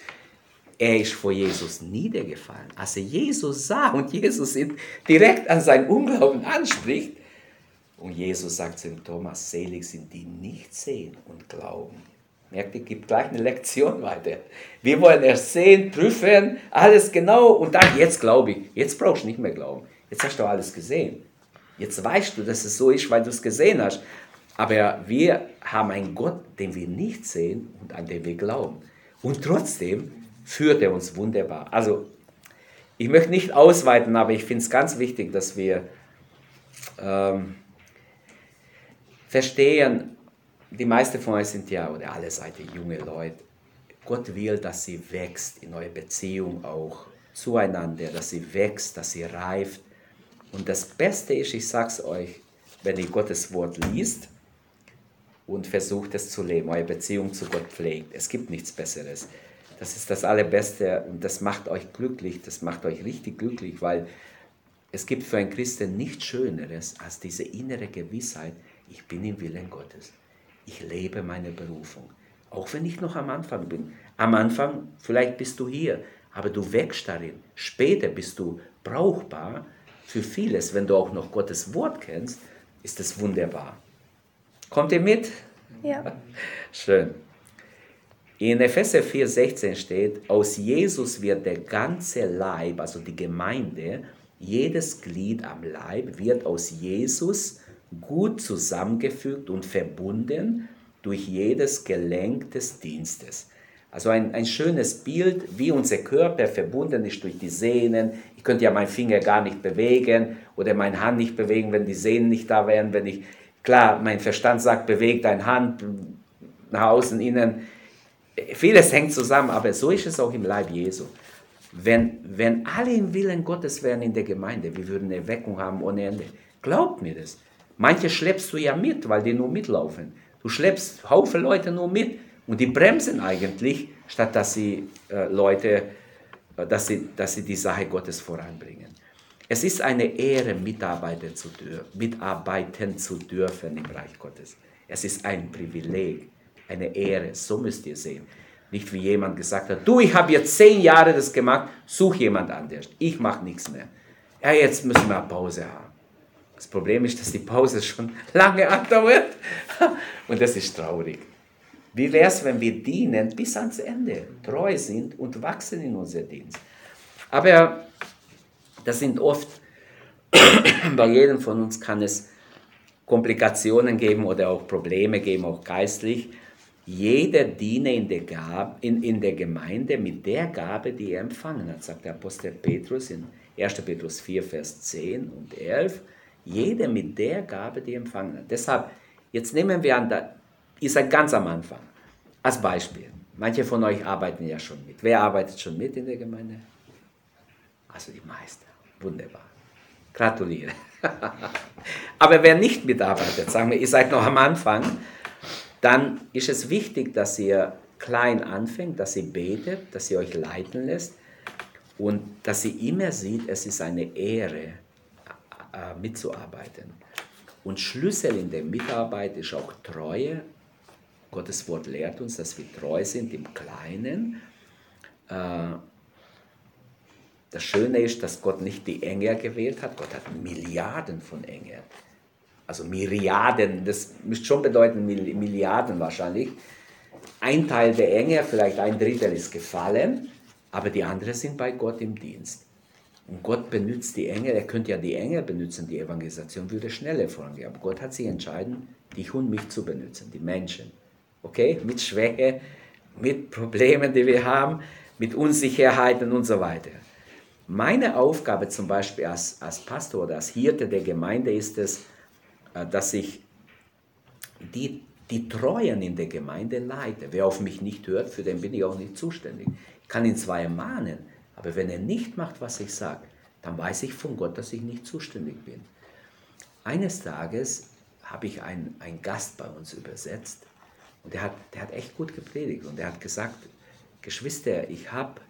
Speaker 1: Er ist vor Jesus niedergefallen. Als er Jesus sah und Jesus ihn direkt an seinen Unglauben anspricht, und Jesus sagt zu ihm, Thomas, selig sind die nicht sehen und glauben. Merkt ihr, gibt gleich eine Lektion weiter. Wir wollen erst sehen, prüfen, alles genau und dann, jetzt glaube ich. Jetzt brauchst du nicht mehr glauben. Jetzt hast du alles gesehen. Jetzt weißt du, dass es so ist, weil du es gesehen hast. Aber wir haben einen Gott, den wir nicht sehen und an den wir glauben. Und trotzdem führt er uns wunderbar. Also, ich möchte nicht ausweiten, aber ich finde es ganz wichtig, dass wir ähm, verstehen, die meisten von euch sind ja, oder alle seid ihr junge Leute, Gott will, dass sie wächst in eurer Beziehung auch zueinander, dass sie wächst, dass sie reift. Und das Beste ist, ich sage es euch, wenn ihr Gottes Wort liest und versucht es zu leben, eure Beziehung zu Gott pflegt. Es gibt nichts Besseres. Das ist das Allerbeste und das macht euch glücklich, das macht euch richtig glücklich, weil es gibt für einen Christen nichts Schöneres als diese innere Gewissheit, ich bin im Willen Gottes. Ich lebe meine Berufung. Auch wenn ich noch am Anfang bin. Am Anfang, vielleicht bist du hier, aber du wächst darin. Später bist du brauchbar für vieles. Wenn du auch noch Gottes Wort kennst, ist es wunderbar. Kommt ihr mit?
Speaker 2: Ja.
Speaker 1: Schön. In Epheser 4,16 steht, aus Jesus wird der ganze Leib, also die Gemeinde, jedes Glied am Leib wird aus Jesus gut zusammengefügt und verbunden durch jedes Gelenk des Dienstes. Also ein, ein schönes Bild, wie unser Körper verbunden ist durch die Sehnen. Ich könnte ja meinen Finger gar nicht bewegen oder meine Hand nicht bewegen, wenn die Sehnen nicht da wären. Wenn ich, klar, mein Verstand sagt, beweg deine Hand nach außen, innen. Vieles hängt zusammen, aber so ist es auch im Leib Jesu. Wenn, wenn alle im Willen Gottes wären in der Gemeinde, wir würden eine Erweckung haben ohne Ende. Glaubt mir das. Manche schleppst du ja mit, weil die nur mitlaufen. Du schleppst Haufen Leute nur mit und die bremsen eigentlich, statt dass sie äh, Leute, äh, dass, sie, dass sie die Sache Gottes voranbringen. Es ist eine Ehre, mitarbeiten zu, mitarbeiten zu dürfen im Reich Gottes. Es ist ein Privileg, eine Ehre, so müsst ihr sehen. Nicht wie jemand gesagt hat, du, ich habe jetzt zehn Jahre das gemacht, such jemand anders. Ich mache nichts mehr. Ja, jetzt müssen wir Pause haben. Das Problem ist, dass die Pause schon lange andauert und das ist traurig. Wie wäre es, wenn wir dienen bis ans Ende, treu sind und wachsen in unser Dienst? Aber das sind oft, bei jedem von uns kann es Komplikationen geben oder auch Probleme geben, auch geistlich. Jeder diene in der, Gabe, in, in der Gemeinde mit der Gabe, die er empfangen hat, sagt der Apostel Petrus in 1. Petrus 4, Vers 10 und 11. Jeder mit der Gabe, die er empfangen hat. Deshalb, jetzt nehmen wir an, ihr seid ganz am Anfang. Als Beispiel. Manche von euch arbeiten ja schon mit. Wer arbeitet schon mit in der Gemeinde? Also die meisten. Wunderbar. Gratuliere. Aber wer nicht mitarbeitet, sagen wir, ihr seid noch am Anfang, dann ist es wichtig, dass ihr klein anfängt, dass ihr betet, dass ihr euch leiten lässt und dass ihr immer sieht, es ist eine Ehre, äh, mitzuarbeiten. Und Schlüssel in der Mitarbeit ist auch Treue. Gottes Wort lehrt uns, dass wir treu sind im Kleinen. Äh, das Schöne ist, dass Gott nicht die Engel gewählt hat. Gott hat Milliarden von Engeln. Also Myriaden, das müsste schon bedeuten Milliarden wahrscheinlich. Ein Teil der Engel, vielleicht ein Drittel ist gefallen, aber die anderen sind bei Gott im Dienst. Und Gott benutzt die Engel, er könnte ja die Engel benutzen, die Evangelisation würde schneller vorangehen. Aber Gott hat sich entschieden, dich und mich zu benutzen, die Menschen. Okay? Mit Schwäche, mit Problemen, die wir haben, mit Unsicherheiten und so weiter. Meine Aufgabe zum Beispiel als, als Pastor oder als Hirte der Gemeinde ist es, äh, dass ich die die Treuen in der Gemeinde leite. Wer auf mich nicht hört, für den bin ich auch nicht zuständig. Ich kann ihn zwar ermahnen, aber wenn er nicht macht, was ich sage, dann weiß ich von Gott, dass ich nicht zuständig bin. Eines Tages habe ich einen, einen Gast bei uns übersetzt und der hat, der hat echt gut gepredigt und er hat gesagt, Geschwister, ich habe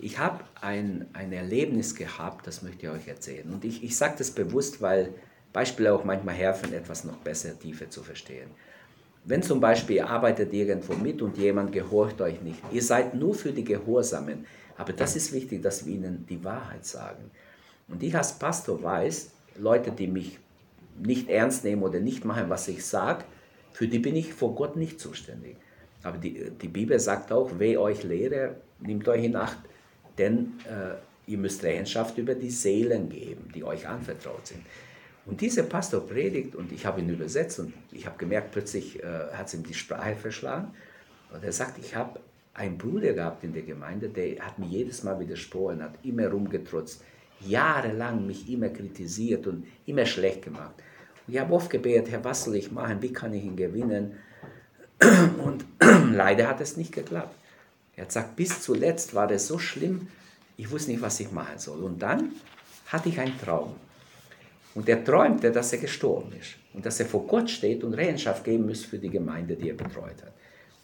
Speaker 1: ich hab ein, ein Erlebnis gehabt, das möchte ich euch erzählen. Und ich, ich sage das bewusst, weil Beispiele auch manchmal helfen, etwas noch besser, tiefer zu verstehen. Wenn zum Beispiel ihr arbeitet irgendwo mit und jemand gehorcht euch nicht, ihr seid nur für die Gehorsamen, aber das ist wichtig, dass wir ihnen die Wahrheit sagen. Und ich als Pastor weiß, Leute, die mich nicht ernst nehmen oder nicht machen, was ich sage, für die bin ich vor Gott nicht zuständig. Aber die, die Bibel sagt auch, wer euch lehre, nimmt euch in Acht, denn äh, ihr müsst Rechenschaft über die Seelen geben, die euch anvertraut sind. Und dieser Pastor predigt und ich habe ihn übersetzt und ich habe gemerkt, plötzlich äh, hat es ihm die Sprache verschlagen. Und er sagt, ich habe einen Bruder gehabt in der Gemeinde, der hat mir jedes Mal widersprochen, hat immer rumgetrotzt, jahrelang mich immer kritisiert und immer schlecht gemacht. Ich habe oft gebetet, Herr, was soll ich machen, wie kann ich ihn gewinnen? Und leider hat es nicht geklappt. Er hat gesagt, bis zuletzt war das so schlimm, ich wusste nicht, was ich machen soll. Und dann hatte ich einen Traum. Und er träumte, dass er gestorben ist und dass er vor Gott steht und Rechenschaft geben muss für die Gemeinde, die er betreut hat.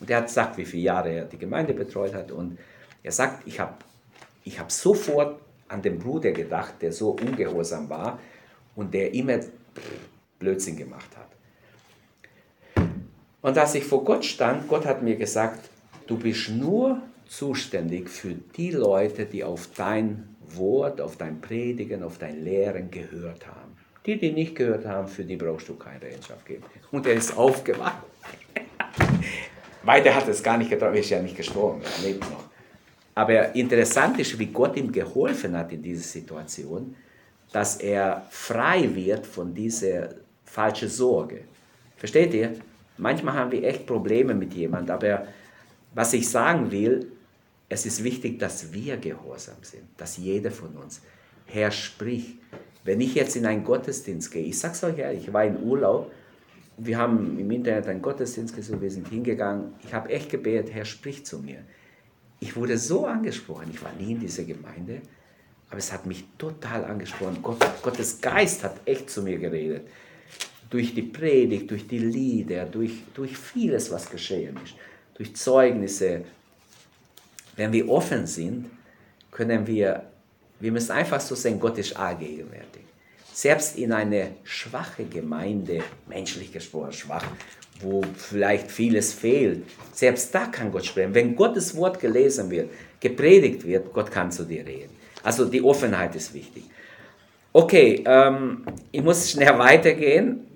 Speaker 1: Und er hat gesagt, wie viele Jahre er die Gemeinde betreut hat. Und er sagt, ich habe ich hab sofort an den Bruder gedacht, der so ungehorsam war und der immer Blödsinn gemacht hat. Und als ich vor Gott stand, Gott hat mir gesagt, du bist nur zuständig für die Leute, die auf dein Wort, auf dein Predigen, auf dein Lehren gehört haben. Die, die nicht gehört haben, für die brauchst du keine Rechenschaft geben. Und er ist aufgewacht. Weiter hat es gar nicht getraut, er ist ja nicht gestorben, er lebt noch. Aber interessant ist, wie Gott ihm geholfen hat in dieser Situation, dass er frei wird von dieser falschen Sorge. Versteht ihr? Manchmal haben wir echt Probleme mit jemandem, aber was ich sagen will, es ist wichtig, dass wir gehorsam sind, dass jeder von uns. Herr, sprich, wenn ich jetzt in einen Gottesdienst gehe, ich sage es euch ehrlich, ich war in Urlaub, wir haben im Internet einen Gottesdienst gesucht, wir sind hingegangen, ich habe echt gebetet, Herr, sprich zu mir. Ich wurde so angesprochen, ich war nie in dieser Gemeinde, aber es hat mich total angesprochen. Gott, Gottes Geist hat echt zu mir geredet. Durch die Predigt, durch die Lieder, durch, durch vieles, was geschehen ist, durch Zeugnisse. Wenn wir offen sind, können wir wir müssen einfach so sehen, Gott ist allgegenwärtig. Selbst in eine schwache Gemeinde, menschlich gesprochen schwach, wo vielleicht vieles fehlt, selbst da kann Gott sprechen. Wenn Gottes Wort gelesen wird, gepredigt wird, Gott kann zu dir reden. Also die Offenheit ist wichtig. Okay, ähm, ich muss schnell weitergehen.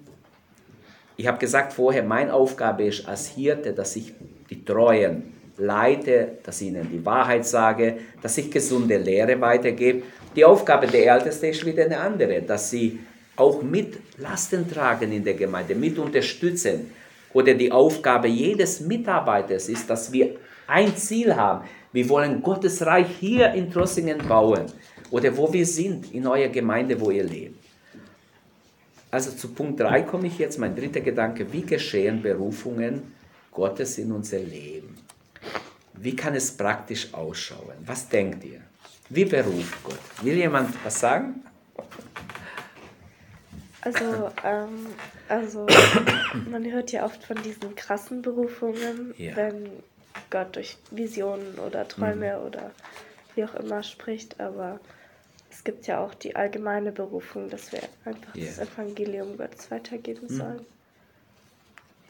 Speaker 1: Ich habe gesagt vorher, meine Aufgabe ist als Hirte, dass ich die Treuen leite, dass ich ihnen die Wahrheit sage, dass ich gesunde Lehre weitergebe. Die Aufgabe der Ältesten ist wieder eine andere, dass sie auch mit Lasten tragen in der Gemeinde, mit unterstützen. Oder die Aufgabe jedes Mitarbeiters ist, dass wir ein Ziel haben. Wir wollen Gottes Reich hier in Trossingen bauen oder wo wir sind, in eurer Gemeinde, wo ihr lebt. Also zu Punkt 3 komme ich jetzt, mein dritter Gedanke, wie geschehen Berufungen Gottes in unser Leben? Wie kann es praktisch ausschauen? Was denkt ihr? Wie beruft Gott? Will jemand was sagen?
Speaker 2: Also, ähm, also man hört ja oft von diesen krassen Berufungen, ja. wenn Gott durch Visionen oder Träume mhm. oder wie auch immer spricht, aber es gibt ja auch die allgemeine Berufung, dass wir einfach yeah. das Evangelium Gottes weitergeben mhm. sollen.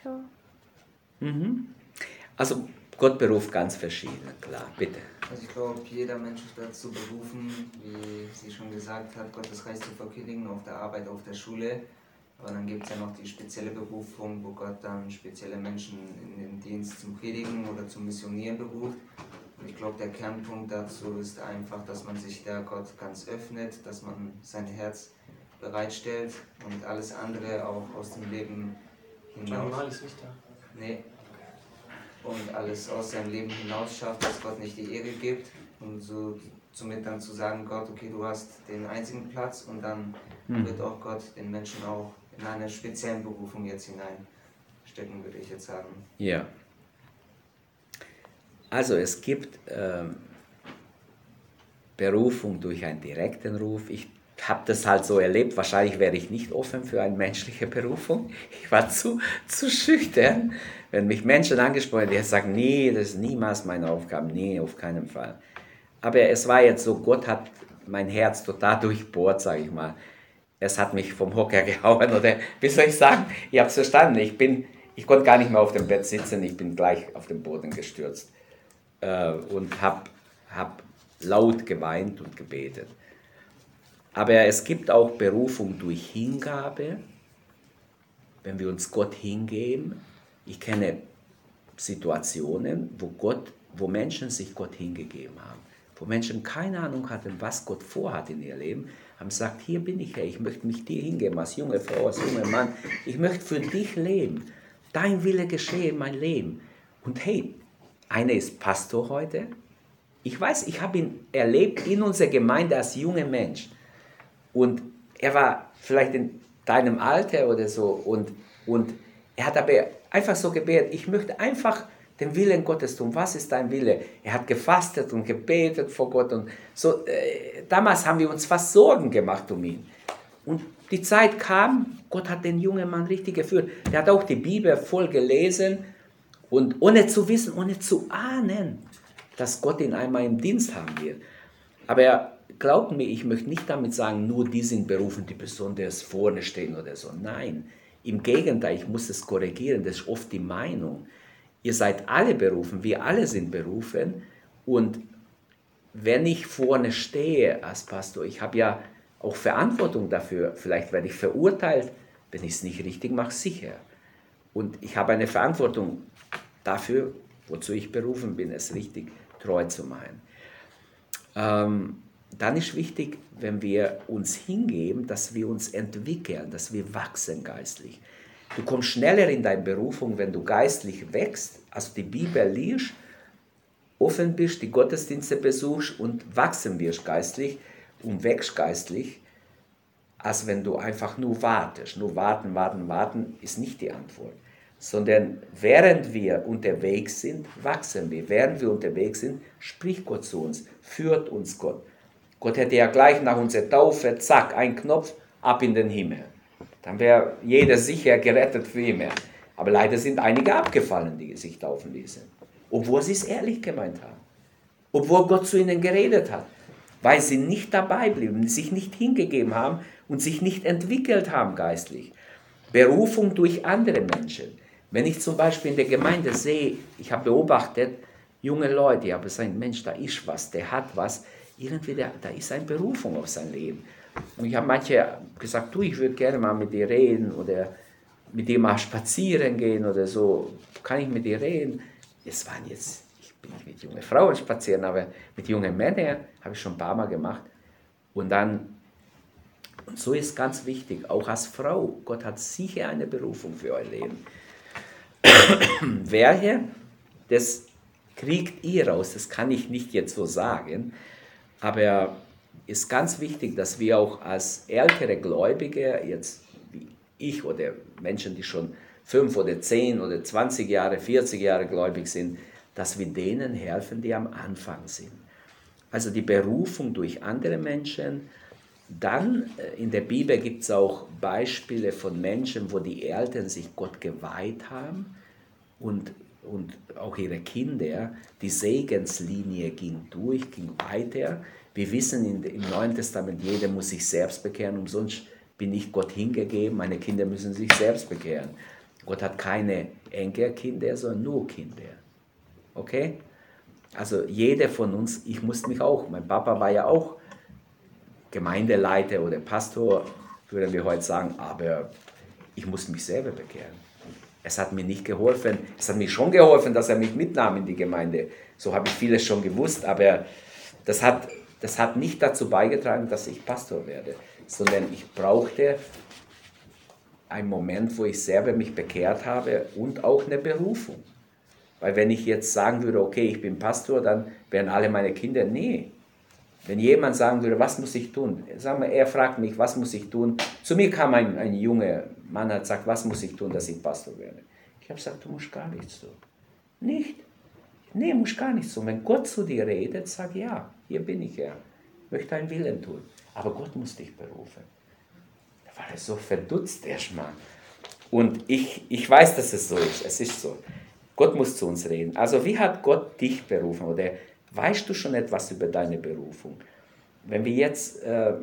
Speaker 2: Ja.
Speaker 1: Mhm. Also Gott beruft ganz verschieden, klar, bitte.
Speaker 3: Also ich glaube, jeder Mensch ist dazu berufen, wie sie schon gesagt hat, Gottes Reich zu verkündigen auf der Arbeit, auf der Schule. Aber dann gibt es ja noch die spezielle Berufung, wo Gott dann spezielle Menschen in den Dienst zum Predigen oder zum Missionieren beruft. Und ich glaube, der Kernpunkt dazu ist einfach, dass man sich der Gott ganz öffnet, dass man sein Herz bereitstellt und alles andere auch aus dem Leben hinaus. John ist nicht da. Nee, und alles aus seinem Leben hinaus schafft, dass Gott nicht die Ehre gibt und so somit dann zu sagen, Gott, okay, du hast den einzigen Platz und dann mhm. wird auch Gott den Menschen auch in eine spezielle Berufung jetzt hineinstellen. stecken, würde ich jetzt sagen.
Speaker 1: Ja. Also es gibt ähm, Berufung durch einen direkten Ruf. Ich habe das halt so erlebt. Wahrscheinlich wäre ich nicht offen für eine menschliche Berufung. Ich war zu, zu schüchtern. Wenn mich Menschen angesprochen hätten, die sagen, nee, das ist niemals meine Aufgabe. Nee, auf keinen Fall. Aber es war jetzt so, Gott hat mein Herz total durchbohrt, sage ich mal. Es hat mich vom Hocker gehauen oder wie soll ich sagen? Ihr habt es verstanden. Ich bin, ich konnte gar nicht mehr auf dem Bett sitzen. Ich bin gleich auf den Boden gestürzt äh, und habe hab laut geweint und gebetet. Aber es gibt auch Berufung durch Hingabe, wenn wir uns Gott hingeben. Ich kenne Situationen, wo, Gott, wo Menschen sich Gott hingegeben haben, wo Menschen keine Ahnung hatten, was Gott vorhat in ihr Leben, haben gesagt, hier bin ich, Herr, ich möchte mich dir hingeben, als junge Frau, als junger Mann, ich möchte für dich leben. Dein Wille geschehe in mein Leben. Und hey, einer ist Pastor heute. Ich weiß, ich habe ihn erlebt in unserer Gemeinde als junger Mensch. Und er war vielleicht in deinem Alter oder so. Und, und er hat aber einfach so gebetet, ich möchte einfach den Willen Gottes tun. Was ist dein Wille? Er hat gefastet und gebetet vor Gott. Und so, äh, damals haben wir uns fast Sorgen gemacht um ihn. Und die Zeit kam, Gott hat den jungen Mann richtig geführt. Er hat auch die Bibel voll gelesen und ohne zu wissen, ohne zu ahnen, dass Gott ihn einmal im Dienst haben wird. Aber glaubt mir, ich möchte nicht damit sagen, nur die sind berufen, die besonders vorne stehen oder so. Nein, im Gegenteil, ich muss es korrigieren, das ist oft die Meinung. Ihr seid alle berufen, wir alle sind berufen. Und wenn ich vorne stehe als Pastor, ich habe ja auch Verantwortung dafür, vielleicht werde ich verurteilt, wenn ich es nicht richtig mache, sicher. Und ich habe eine Verantwortung dafür, wozu ich berufen bin, es richtig treu zu machen. Ähm, dann ist wichtig, wenn wir uns hingeben, dass wir uns entwickeln, dass wir wachsen geistlich. Du kommst schneller in deine Berufung, wenn du geistlich wächst, also die Bibel liest, offen bist, die Gottesdienste besuchst und wachsen wirst geistlich und wächst geistlich, als wenn du einfach nur wartest. Nur warten, warten, warten ist nicht die Antwort sondern während wir unterwegs sind, wachsen wir. Während wir unterwegs sind, spricht Gott zu uns, führt uns Gott. Gott hätte ja gleich nach unserer Taufe, zack, ein Knopf, ab in den Himmel. Dann wäre jeder sicher gerettet für immer. Aber leider sind einige abgefallen, die sich taufen ließen. Obwohl sie es ehrlich gemeint haben. Obwohl Gott zu ihnen geredet hat. Weil sie nicht dabei blieben, sich nicht hingegeben haben und sich nicht entwickelt haben geistlich. Berufung durch andere Menschen. Wenn ich zum Beispiel in der Gemeinde sehe, ich habe beobachtet, junge Leute, ich habe gesagt, Mensch, da ist was, der hat was, irgendwie, da, da ist eine Berufung auf sein Leben. Und ich habe manche gesagt, du, ich würde gerne mal mit dir reden oder mit dir mal spazieren gehen oder so, kann ich mit dir reden? Es waren jetzt, ich bin nicht mit jungen Frauen spazieren, aber mit jungen Männern habe ich schon ein paar Mal gemacht. Und dann, und so ist ganz wichtig, auch als Frau, Gott hat sicher eine Berufung für euer Leben. Welche, das kriegt ihr raus, das kann ich nicht jetzt so sagen, aber ist ganz wichtig, dass wir auch als ältere Gläubige, jetzt wie ich oder Menschen, die schon fünf oder zehn oder 20 Jahre, 40 Jahre gläubig sind, dass wir denen helfen, die am Anfang sind. Also die Berufung durch andere Menschen. Dann äh, in der Bibel gibt es auch Beispiele von Menschen, wo die Eltern sich Gott geweiht haben und, und auch ihre Kinder, die Segenslinie ging durch, ging weiter. Wir wissen in, im Neuen Testament, jeder muss sich selbst bekehren, umsonst bin ich Gott hingegeben, meine Kinder müssen sich selbst bekehren. Gott hat keine Enkelkinder, sondern nur Kinder. Okay? Also jeder von uns, ich musste mich auch, mein Papa war ja auch Gemeindeleiter oder Pastor, würden wir heute sagen, aber ich musste mich selber bekehren. Es hat mir nicht geholfen. Es hat mir schon geholfen, dass er mich mitnahm in die Gemeinde. So habe ich vieles schon gewusst, aber das hat, das hat nicht dazu beigetragen, dass ich Pastor werde, sondern ich brauchte einen Moment, wo ich selber mich bekehrt habe und auch eine Berufung. Weil wenn ich jetzt sagen würde, okay, ich bin Pastor, dann wären alle meine Kinder, nee. Wenn jemand sagen würde, was muss ich tun? Sagen wir, er fragt mich, was muss ich tun? Zu mir kam ein, ein junger Mann, hat gesagt, was muss ich tun, dass ich Pastor werde? Ich habe gesagt, du musst gar nichts tun. Nicht? Nee, musst gar nichts tun. Wenn Gott zu dir redet, sag ja, hier bin ich, Herr. Ich möchte deinen Willen tun. Aber Gott muss dich berufen. Da war er so verdutzt erstmal. Und ich, ich weiß, dass es so ist. Es ist so. Gott muss zu uns reden. Also wie hat Gott dich berufen? Oder weißt du schon etwas über deine Berufung? Wenn wir jetzt, äh,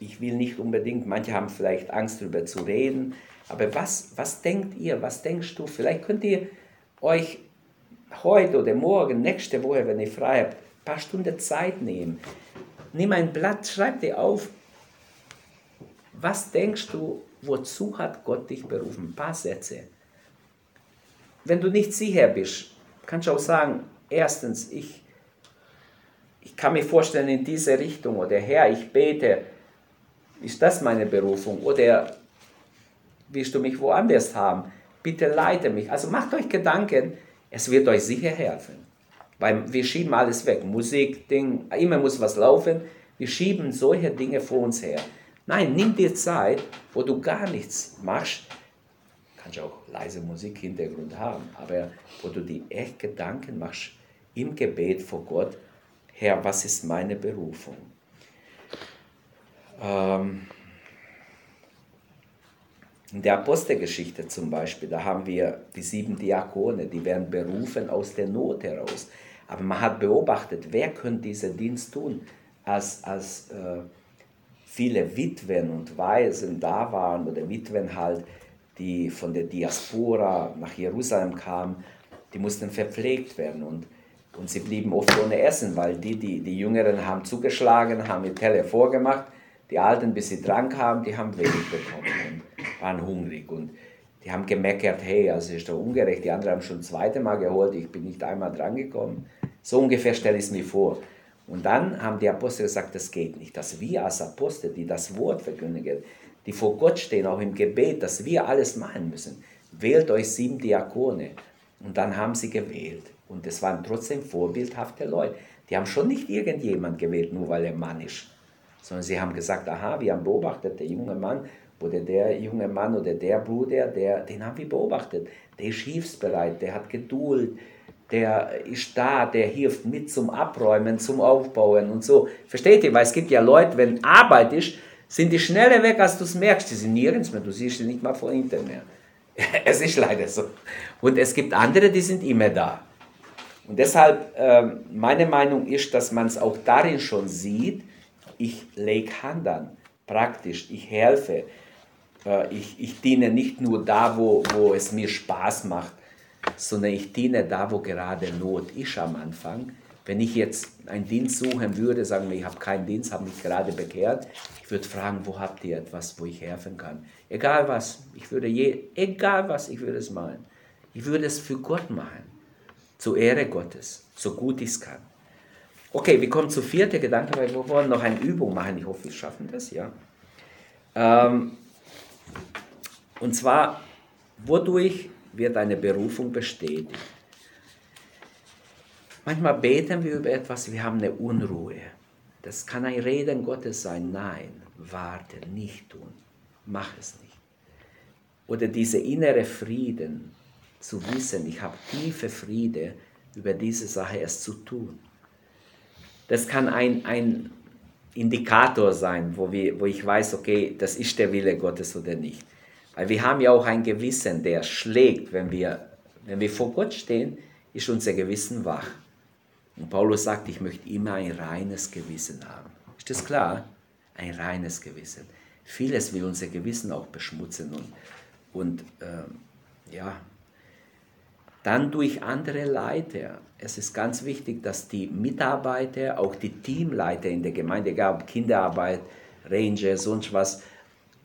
Speaker 1: ich will nicht unbedingt, manche haben vielleicht Angst darüber zu reden, aber was, was denkt ihr, was denkst du? Vielleicht könnt ihr euch heute oder morgen, nächste Woche, wenn ihr frei habt, ein paar Stunden Zeit nehmen. Nimm ein Blatt, schreib dir auf, was denkst du, wozu hat Gott dich berufen? Ein paar Sätze. Wenn du nicht sicher bist, kannst du auch sagen, erstens, ich, ich kann mir vorstellen in diese Richtung oder Herr, ich bete, ist das meine Berufung oder willst du mich woanders haben? Bitte leite mich. Also macht euch Gedanken, es wird euch sicher helfen. Weil wir schieben alles weg. Musik, Ding, immer muss was laufen. Wir schieben solche Dinge vor uns her. Nein, nimm dir Zeit, wo du gar nichts machst. Kannst auch leise Musik Hintergrund haben, aber wo du dir echt Gedanken machst im Gebet vor Gott, Herr, was ist meine Berufung? Ähm, in der Apostelgeschichte zum Beispiel, da haben wir die sieben Diakone, die werden berufen aus der Not heraus. Aber man hat beobachtet, wer könnte diesen Dienst tun, als, als äh, viele Witwen und Waisen da waren oder Witwen halt, die von der Diaspora nach Jerusalem kamen, die mussten verpflegt werden und, und sie blieben oft ohne Essen, weil die, die, die Jüngeren haben zugeschlagen, haben ihr Teller vorgemacht, die Alten, bis sie dran kamen, die haben wenig bekommen und waren hungrig und die haben gemeckert, hey, also ist doch ungerecht, die anderen haben schon das zweite Mal geholt, ich bin nicht einmal drangekommen. So ungefähr stelle ich es mir vor. Und dann haben die Apostel gesagt, das geht nicht, dass wir als Apostel, die das Wort verkündigen, die vor Gott stehen, auch im Gebet, dass wir alles machen müssen. Wählt euch sieben Diakone. Und dann haben sie gewählt. Und es waren trotzdem vorbildhafte Leute. Die haben schon nicht irgendjemand gewählt, nur weil er Mann ist. Sondern sie haben gesagt, aha, wir haben beobachtet, der junge Mann oder der junge Mann oder der Bruder, der, den haben wir beobachtet. Der ist hilfsbereit, der hat Geduld, der ist da, der hilft mit zum Abräumen, zum Aufbauen und so. Versteht ihr? Weil es gibt ja Leute, wenn Arbeit ist, sind die schneller weg, als du es merkst. Die sind nirgends mehr, du siehst sie nicht mal vor hinten es ist leider so. Und es gibt andere, die sind immer da. Und deshalb, äh, meine Meinung ist, dass man es auch darin schon sieht, ich lege Hand an, praktisch, ich helfe. Äh, ich, ich diene nicht nur da, wo, wo es mir Spaß macht, sondern ich diene da, wo gerade Not ist am Anfang. Wenn ich jetzt einen Dienst suchen würde, sagen wir, ich habe keinen Dienst, habe mich gerade bekehrt, ich würde fragen, wo habt ihr etwas, wo ich helfen kann? Egal was, ich würde je, egal was, ich würde es machen. Ich würde es für Gott machen, zur Ehre Gottes, so gut ich es kann. Okay, wir kommen zu vierten Gedanke, weil wir wollen noch eine Übung machen. Ich hoffe, wir schaffen das, ja. Ähm, und zwar, wodurch wird eine Berufung bestätigt. Manchmal beten wir über etwas, wir haben eine Unruhe. Das kann ein Reden Gottes sein. Nein, warte, nicht tun. Mach es nicht. Oder dieser innere Frieden, zu wissen, ich habe tiefe Friede über diese Sache es zu tun. Das kann ein, ein Indikator sein, wo, wir, wo ich weiß, okay, das ist der Wille Gottes oder nicht. Weil wir haben ja auch ein Gewissen, der schlägt, wenn wir, wenn wir vor Gott stehen, ist unser Gewissen wach. Und Paulus sagt, ich möchte immer ein reines Gewissen haben. Ist das klar? Ein reines Gewissen. Vieles will unser Gewissen auch beschmutzen und, und äh, ja, dann durch andere Leiter. Es ist ganz wichtig, dass die Mitarbeiter, auch die Teamleiter in der Gemeinde, egal ob Kinderarbeit, Ranger, sonst was,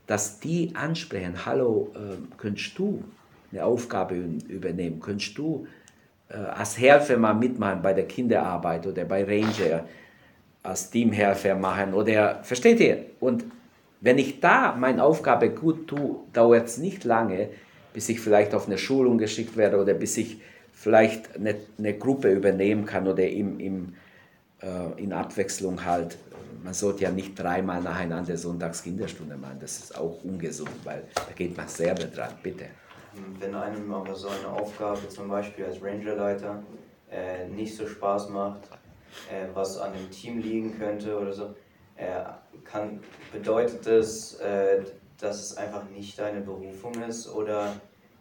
Speaker 1: dass die ansprechen, hallo, äh, könntest du eine Aufgabe übernehmen, könntest du äh, als Helfer mal mitmachen bei der Kinderarbeit oder bei Ranger, als Teamhelfer machen oder, versteht ihr? Und wenn ich da meine Aufgabe gut tue, dauert es nicht lange, bis ich vielleicht auf eine Schulung geschickt werde oder bis ich vielleicht eine, eine Gruppe übernehmen kann oder im, im, äh, in Abwechslung halt man sollte ja nicht dreimal nacheinander Sonntags Kinderstunde machen. Das ist auch ungesund, weil da geht man selber dran. Bitte.
Speaker 4: wenn einem aber so eine Aufgabe zum Beispiel als Rangerleiter äh, nicht so Spaß macht, äh, was an dem Team liegen könnte oder so, äh, kann, bedeutet das, äh, dass es einfach nicht deine Berufung ist oder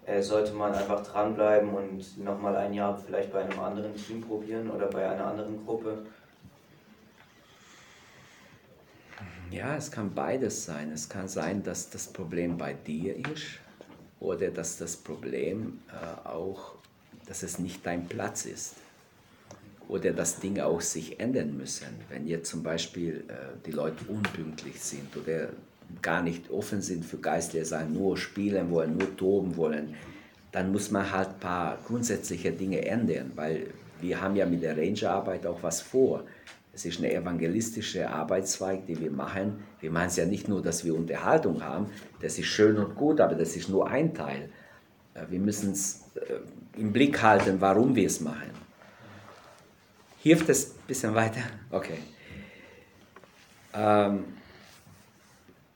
Speaker 4: äh, sollte man einfach dranbleiben und nochmal ein Jahr vielleicht bei einem anderen Team probieren oder bei einer anderen Gruppe?
Speaker 1: Ja, es kann beides sein. Es kann sein, dass das Problem bei dir ist oder dass das Problem äh, auch, dass es nicht dein Platz ist oder dass Dinge auch sich ändern müssen. Wenn jetzt zum Beispiel äh, die Leute unpünktlich sind oder gar nicht offen sind für geistliche Sachen, nur spielen wollen, nur toben wollen, dann muss man halt ein paar grundsätzliche Dinge ändern, weil wir haben ja mit der Rangerarbeit auch was vor. Es ist eine evangelistische Arbeitszweig, die wir machen. Wir machen es ja nicht nur, dass wir Unterhaltung haben, das ist schön und gut, aber das ist nur ein Teil. Äh, wir müssen es äh, im Blick halten, warum wir es machen. Hilft es ein bisschen weiter? Okay. Ähm,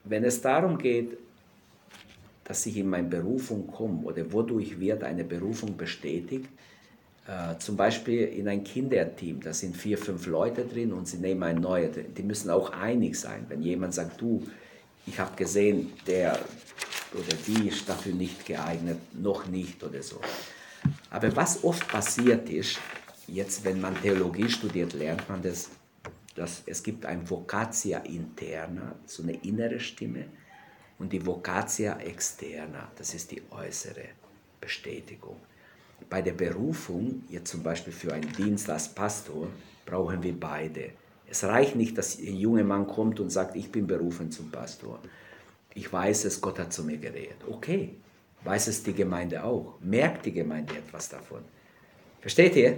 Speaker 1: wenn es darum geht, dass ich in meine Berufung komme oder wodurch wird eine Berufung bestätigt, äh, zum Beispiel in ein Kinderteam, da sind vier, fünf Leute drin und sie nehmen ein neues, die müssen auch einig sein. Wenn jemand sagt, du, ich habe gesehen, der oder die ist dafür nicht geeignet, noch nicht oder so. Aber was oft passiert ist, jetzt wenn man Theologie studiert, lernt man das, dass es gibt ein Vocatia interna, so eine innere Stimme, und die Vocatia externa, das ist die äußere Bestätigung. Bei der Berufung, jetzt zum Beispiel für einen Dienst als Pastor, brauchen wir beide. Es reicht nicht, dass ein junger Mann kommt und sagt, ich bin berufen zum Pastor. Ich weiß es, Gott hat zu mir geredet. Okay, weiß es die Gemeinde auch. Merkt die Gemeinde etwas davon. Versteht ihr?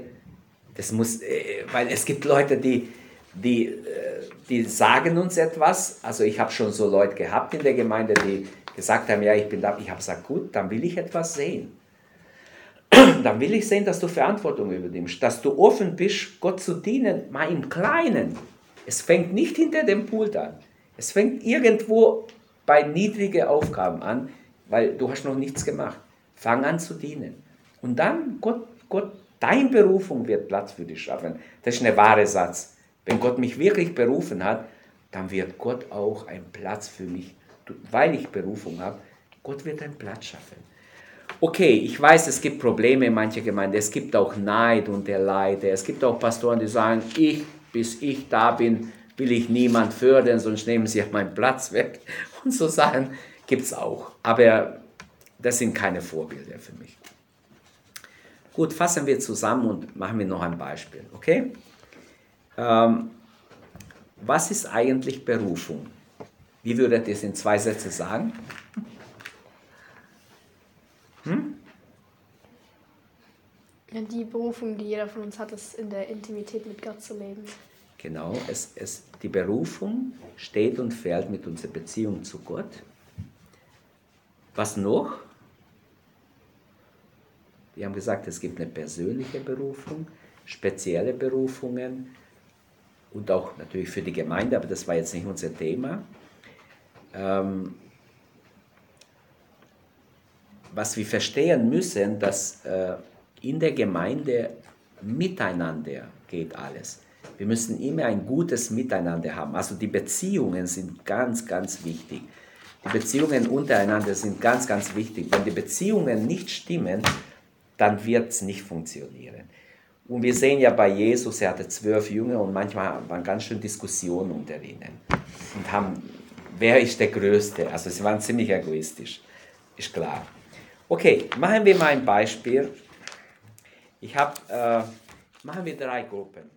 Speaker 1: Das muss, äh, weil es gibt Leute, die, die, äh, die sagen uns etwas. Also ich habe schon so Leute gehabt in der Gemeinde, die gesagt haben, ja, ich bin da. Ich habe gesagt, gut, dann will ich etwas sehen. Dann will ich sehen, dass du Verantwortung übernimmst, dass du offen bist, Gott zu dienen, mal im Kleinen. Es fängt nicht hinter dem Pult an. Es fängt irgendwo bei niedrigen Aufgaben an, weil du hast noch nichts gemacht. Fang an zu dienen. Und dann, Gott, Gott, deine Berufung wird Platz für dich schaffen. Das ist ein wahre Satz. Wenn Gott mich wirklich berufen hat, dann wird Gott auch einen Platz für mich, weil ich Berufung habe, Gott wird einen Platz schaffen. Okay, ich weiß, es gibt Probleme in mancher Gemeinde, es gibt auch Neid und Erleide, es gibt auch Pastoren, die sagen, ich, bis ich da bin, will ich niemand fördern, sonst nehmen sie meinen Platz weg. Und so Sachen gibt es auch. Aber das sind keine Vorbilder für mich. Gut, fassen wir zusammen und machen wir noch ein Beispiel, okay? Ähm, was ist eigentlich Berufung? Wie würdet ihr es in zwei Sätzen sagen?
Speaker 5: Hm? Die Berufung, die jeder von uns hat, ist in der Intimität mit Gott zu leben.
Speaker 1: Genau, es, es, die Berufung steht und fällt mit unserer Beziehung zu Gott. Was noch? Wir haben gesagt, es gibt eine persönliche Berufung, spezielle Berufungen und auch natürlich für die Gemeinde, aber das war jetzt nicht unser Thema. Ähm, was wir verstehen müssen, dass äh, in der Gemeinde miteinander geht alles. Wir müssen immer ein gutes Miteinander haben. Also die Beziehungen sind ganz, ganz wichtig. Die Beziehungen untereinander sind ganz, ganz wichtig. Wenn die Beziehungen nicht stimmen, dann wird es nicht funktionieren. Und wir sehen ja bei Jesus, er hatte zwölf Jünger und manchmal waren ganz schön Diskussionen unter ihnen. Und haben, wer ist der Größte? Also sie waren ziemlich egoistisch, ist klar. Okay, machen wir mal ein Beispiel. Ich habe, äh, machen wir drei Gruppen.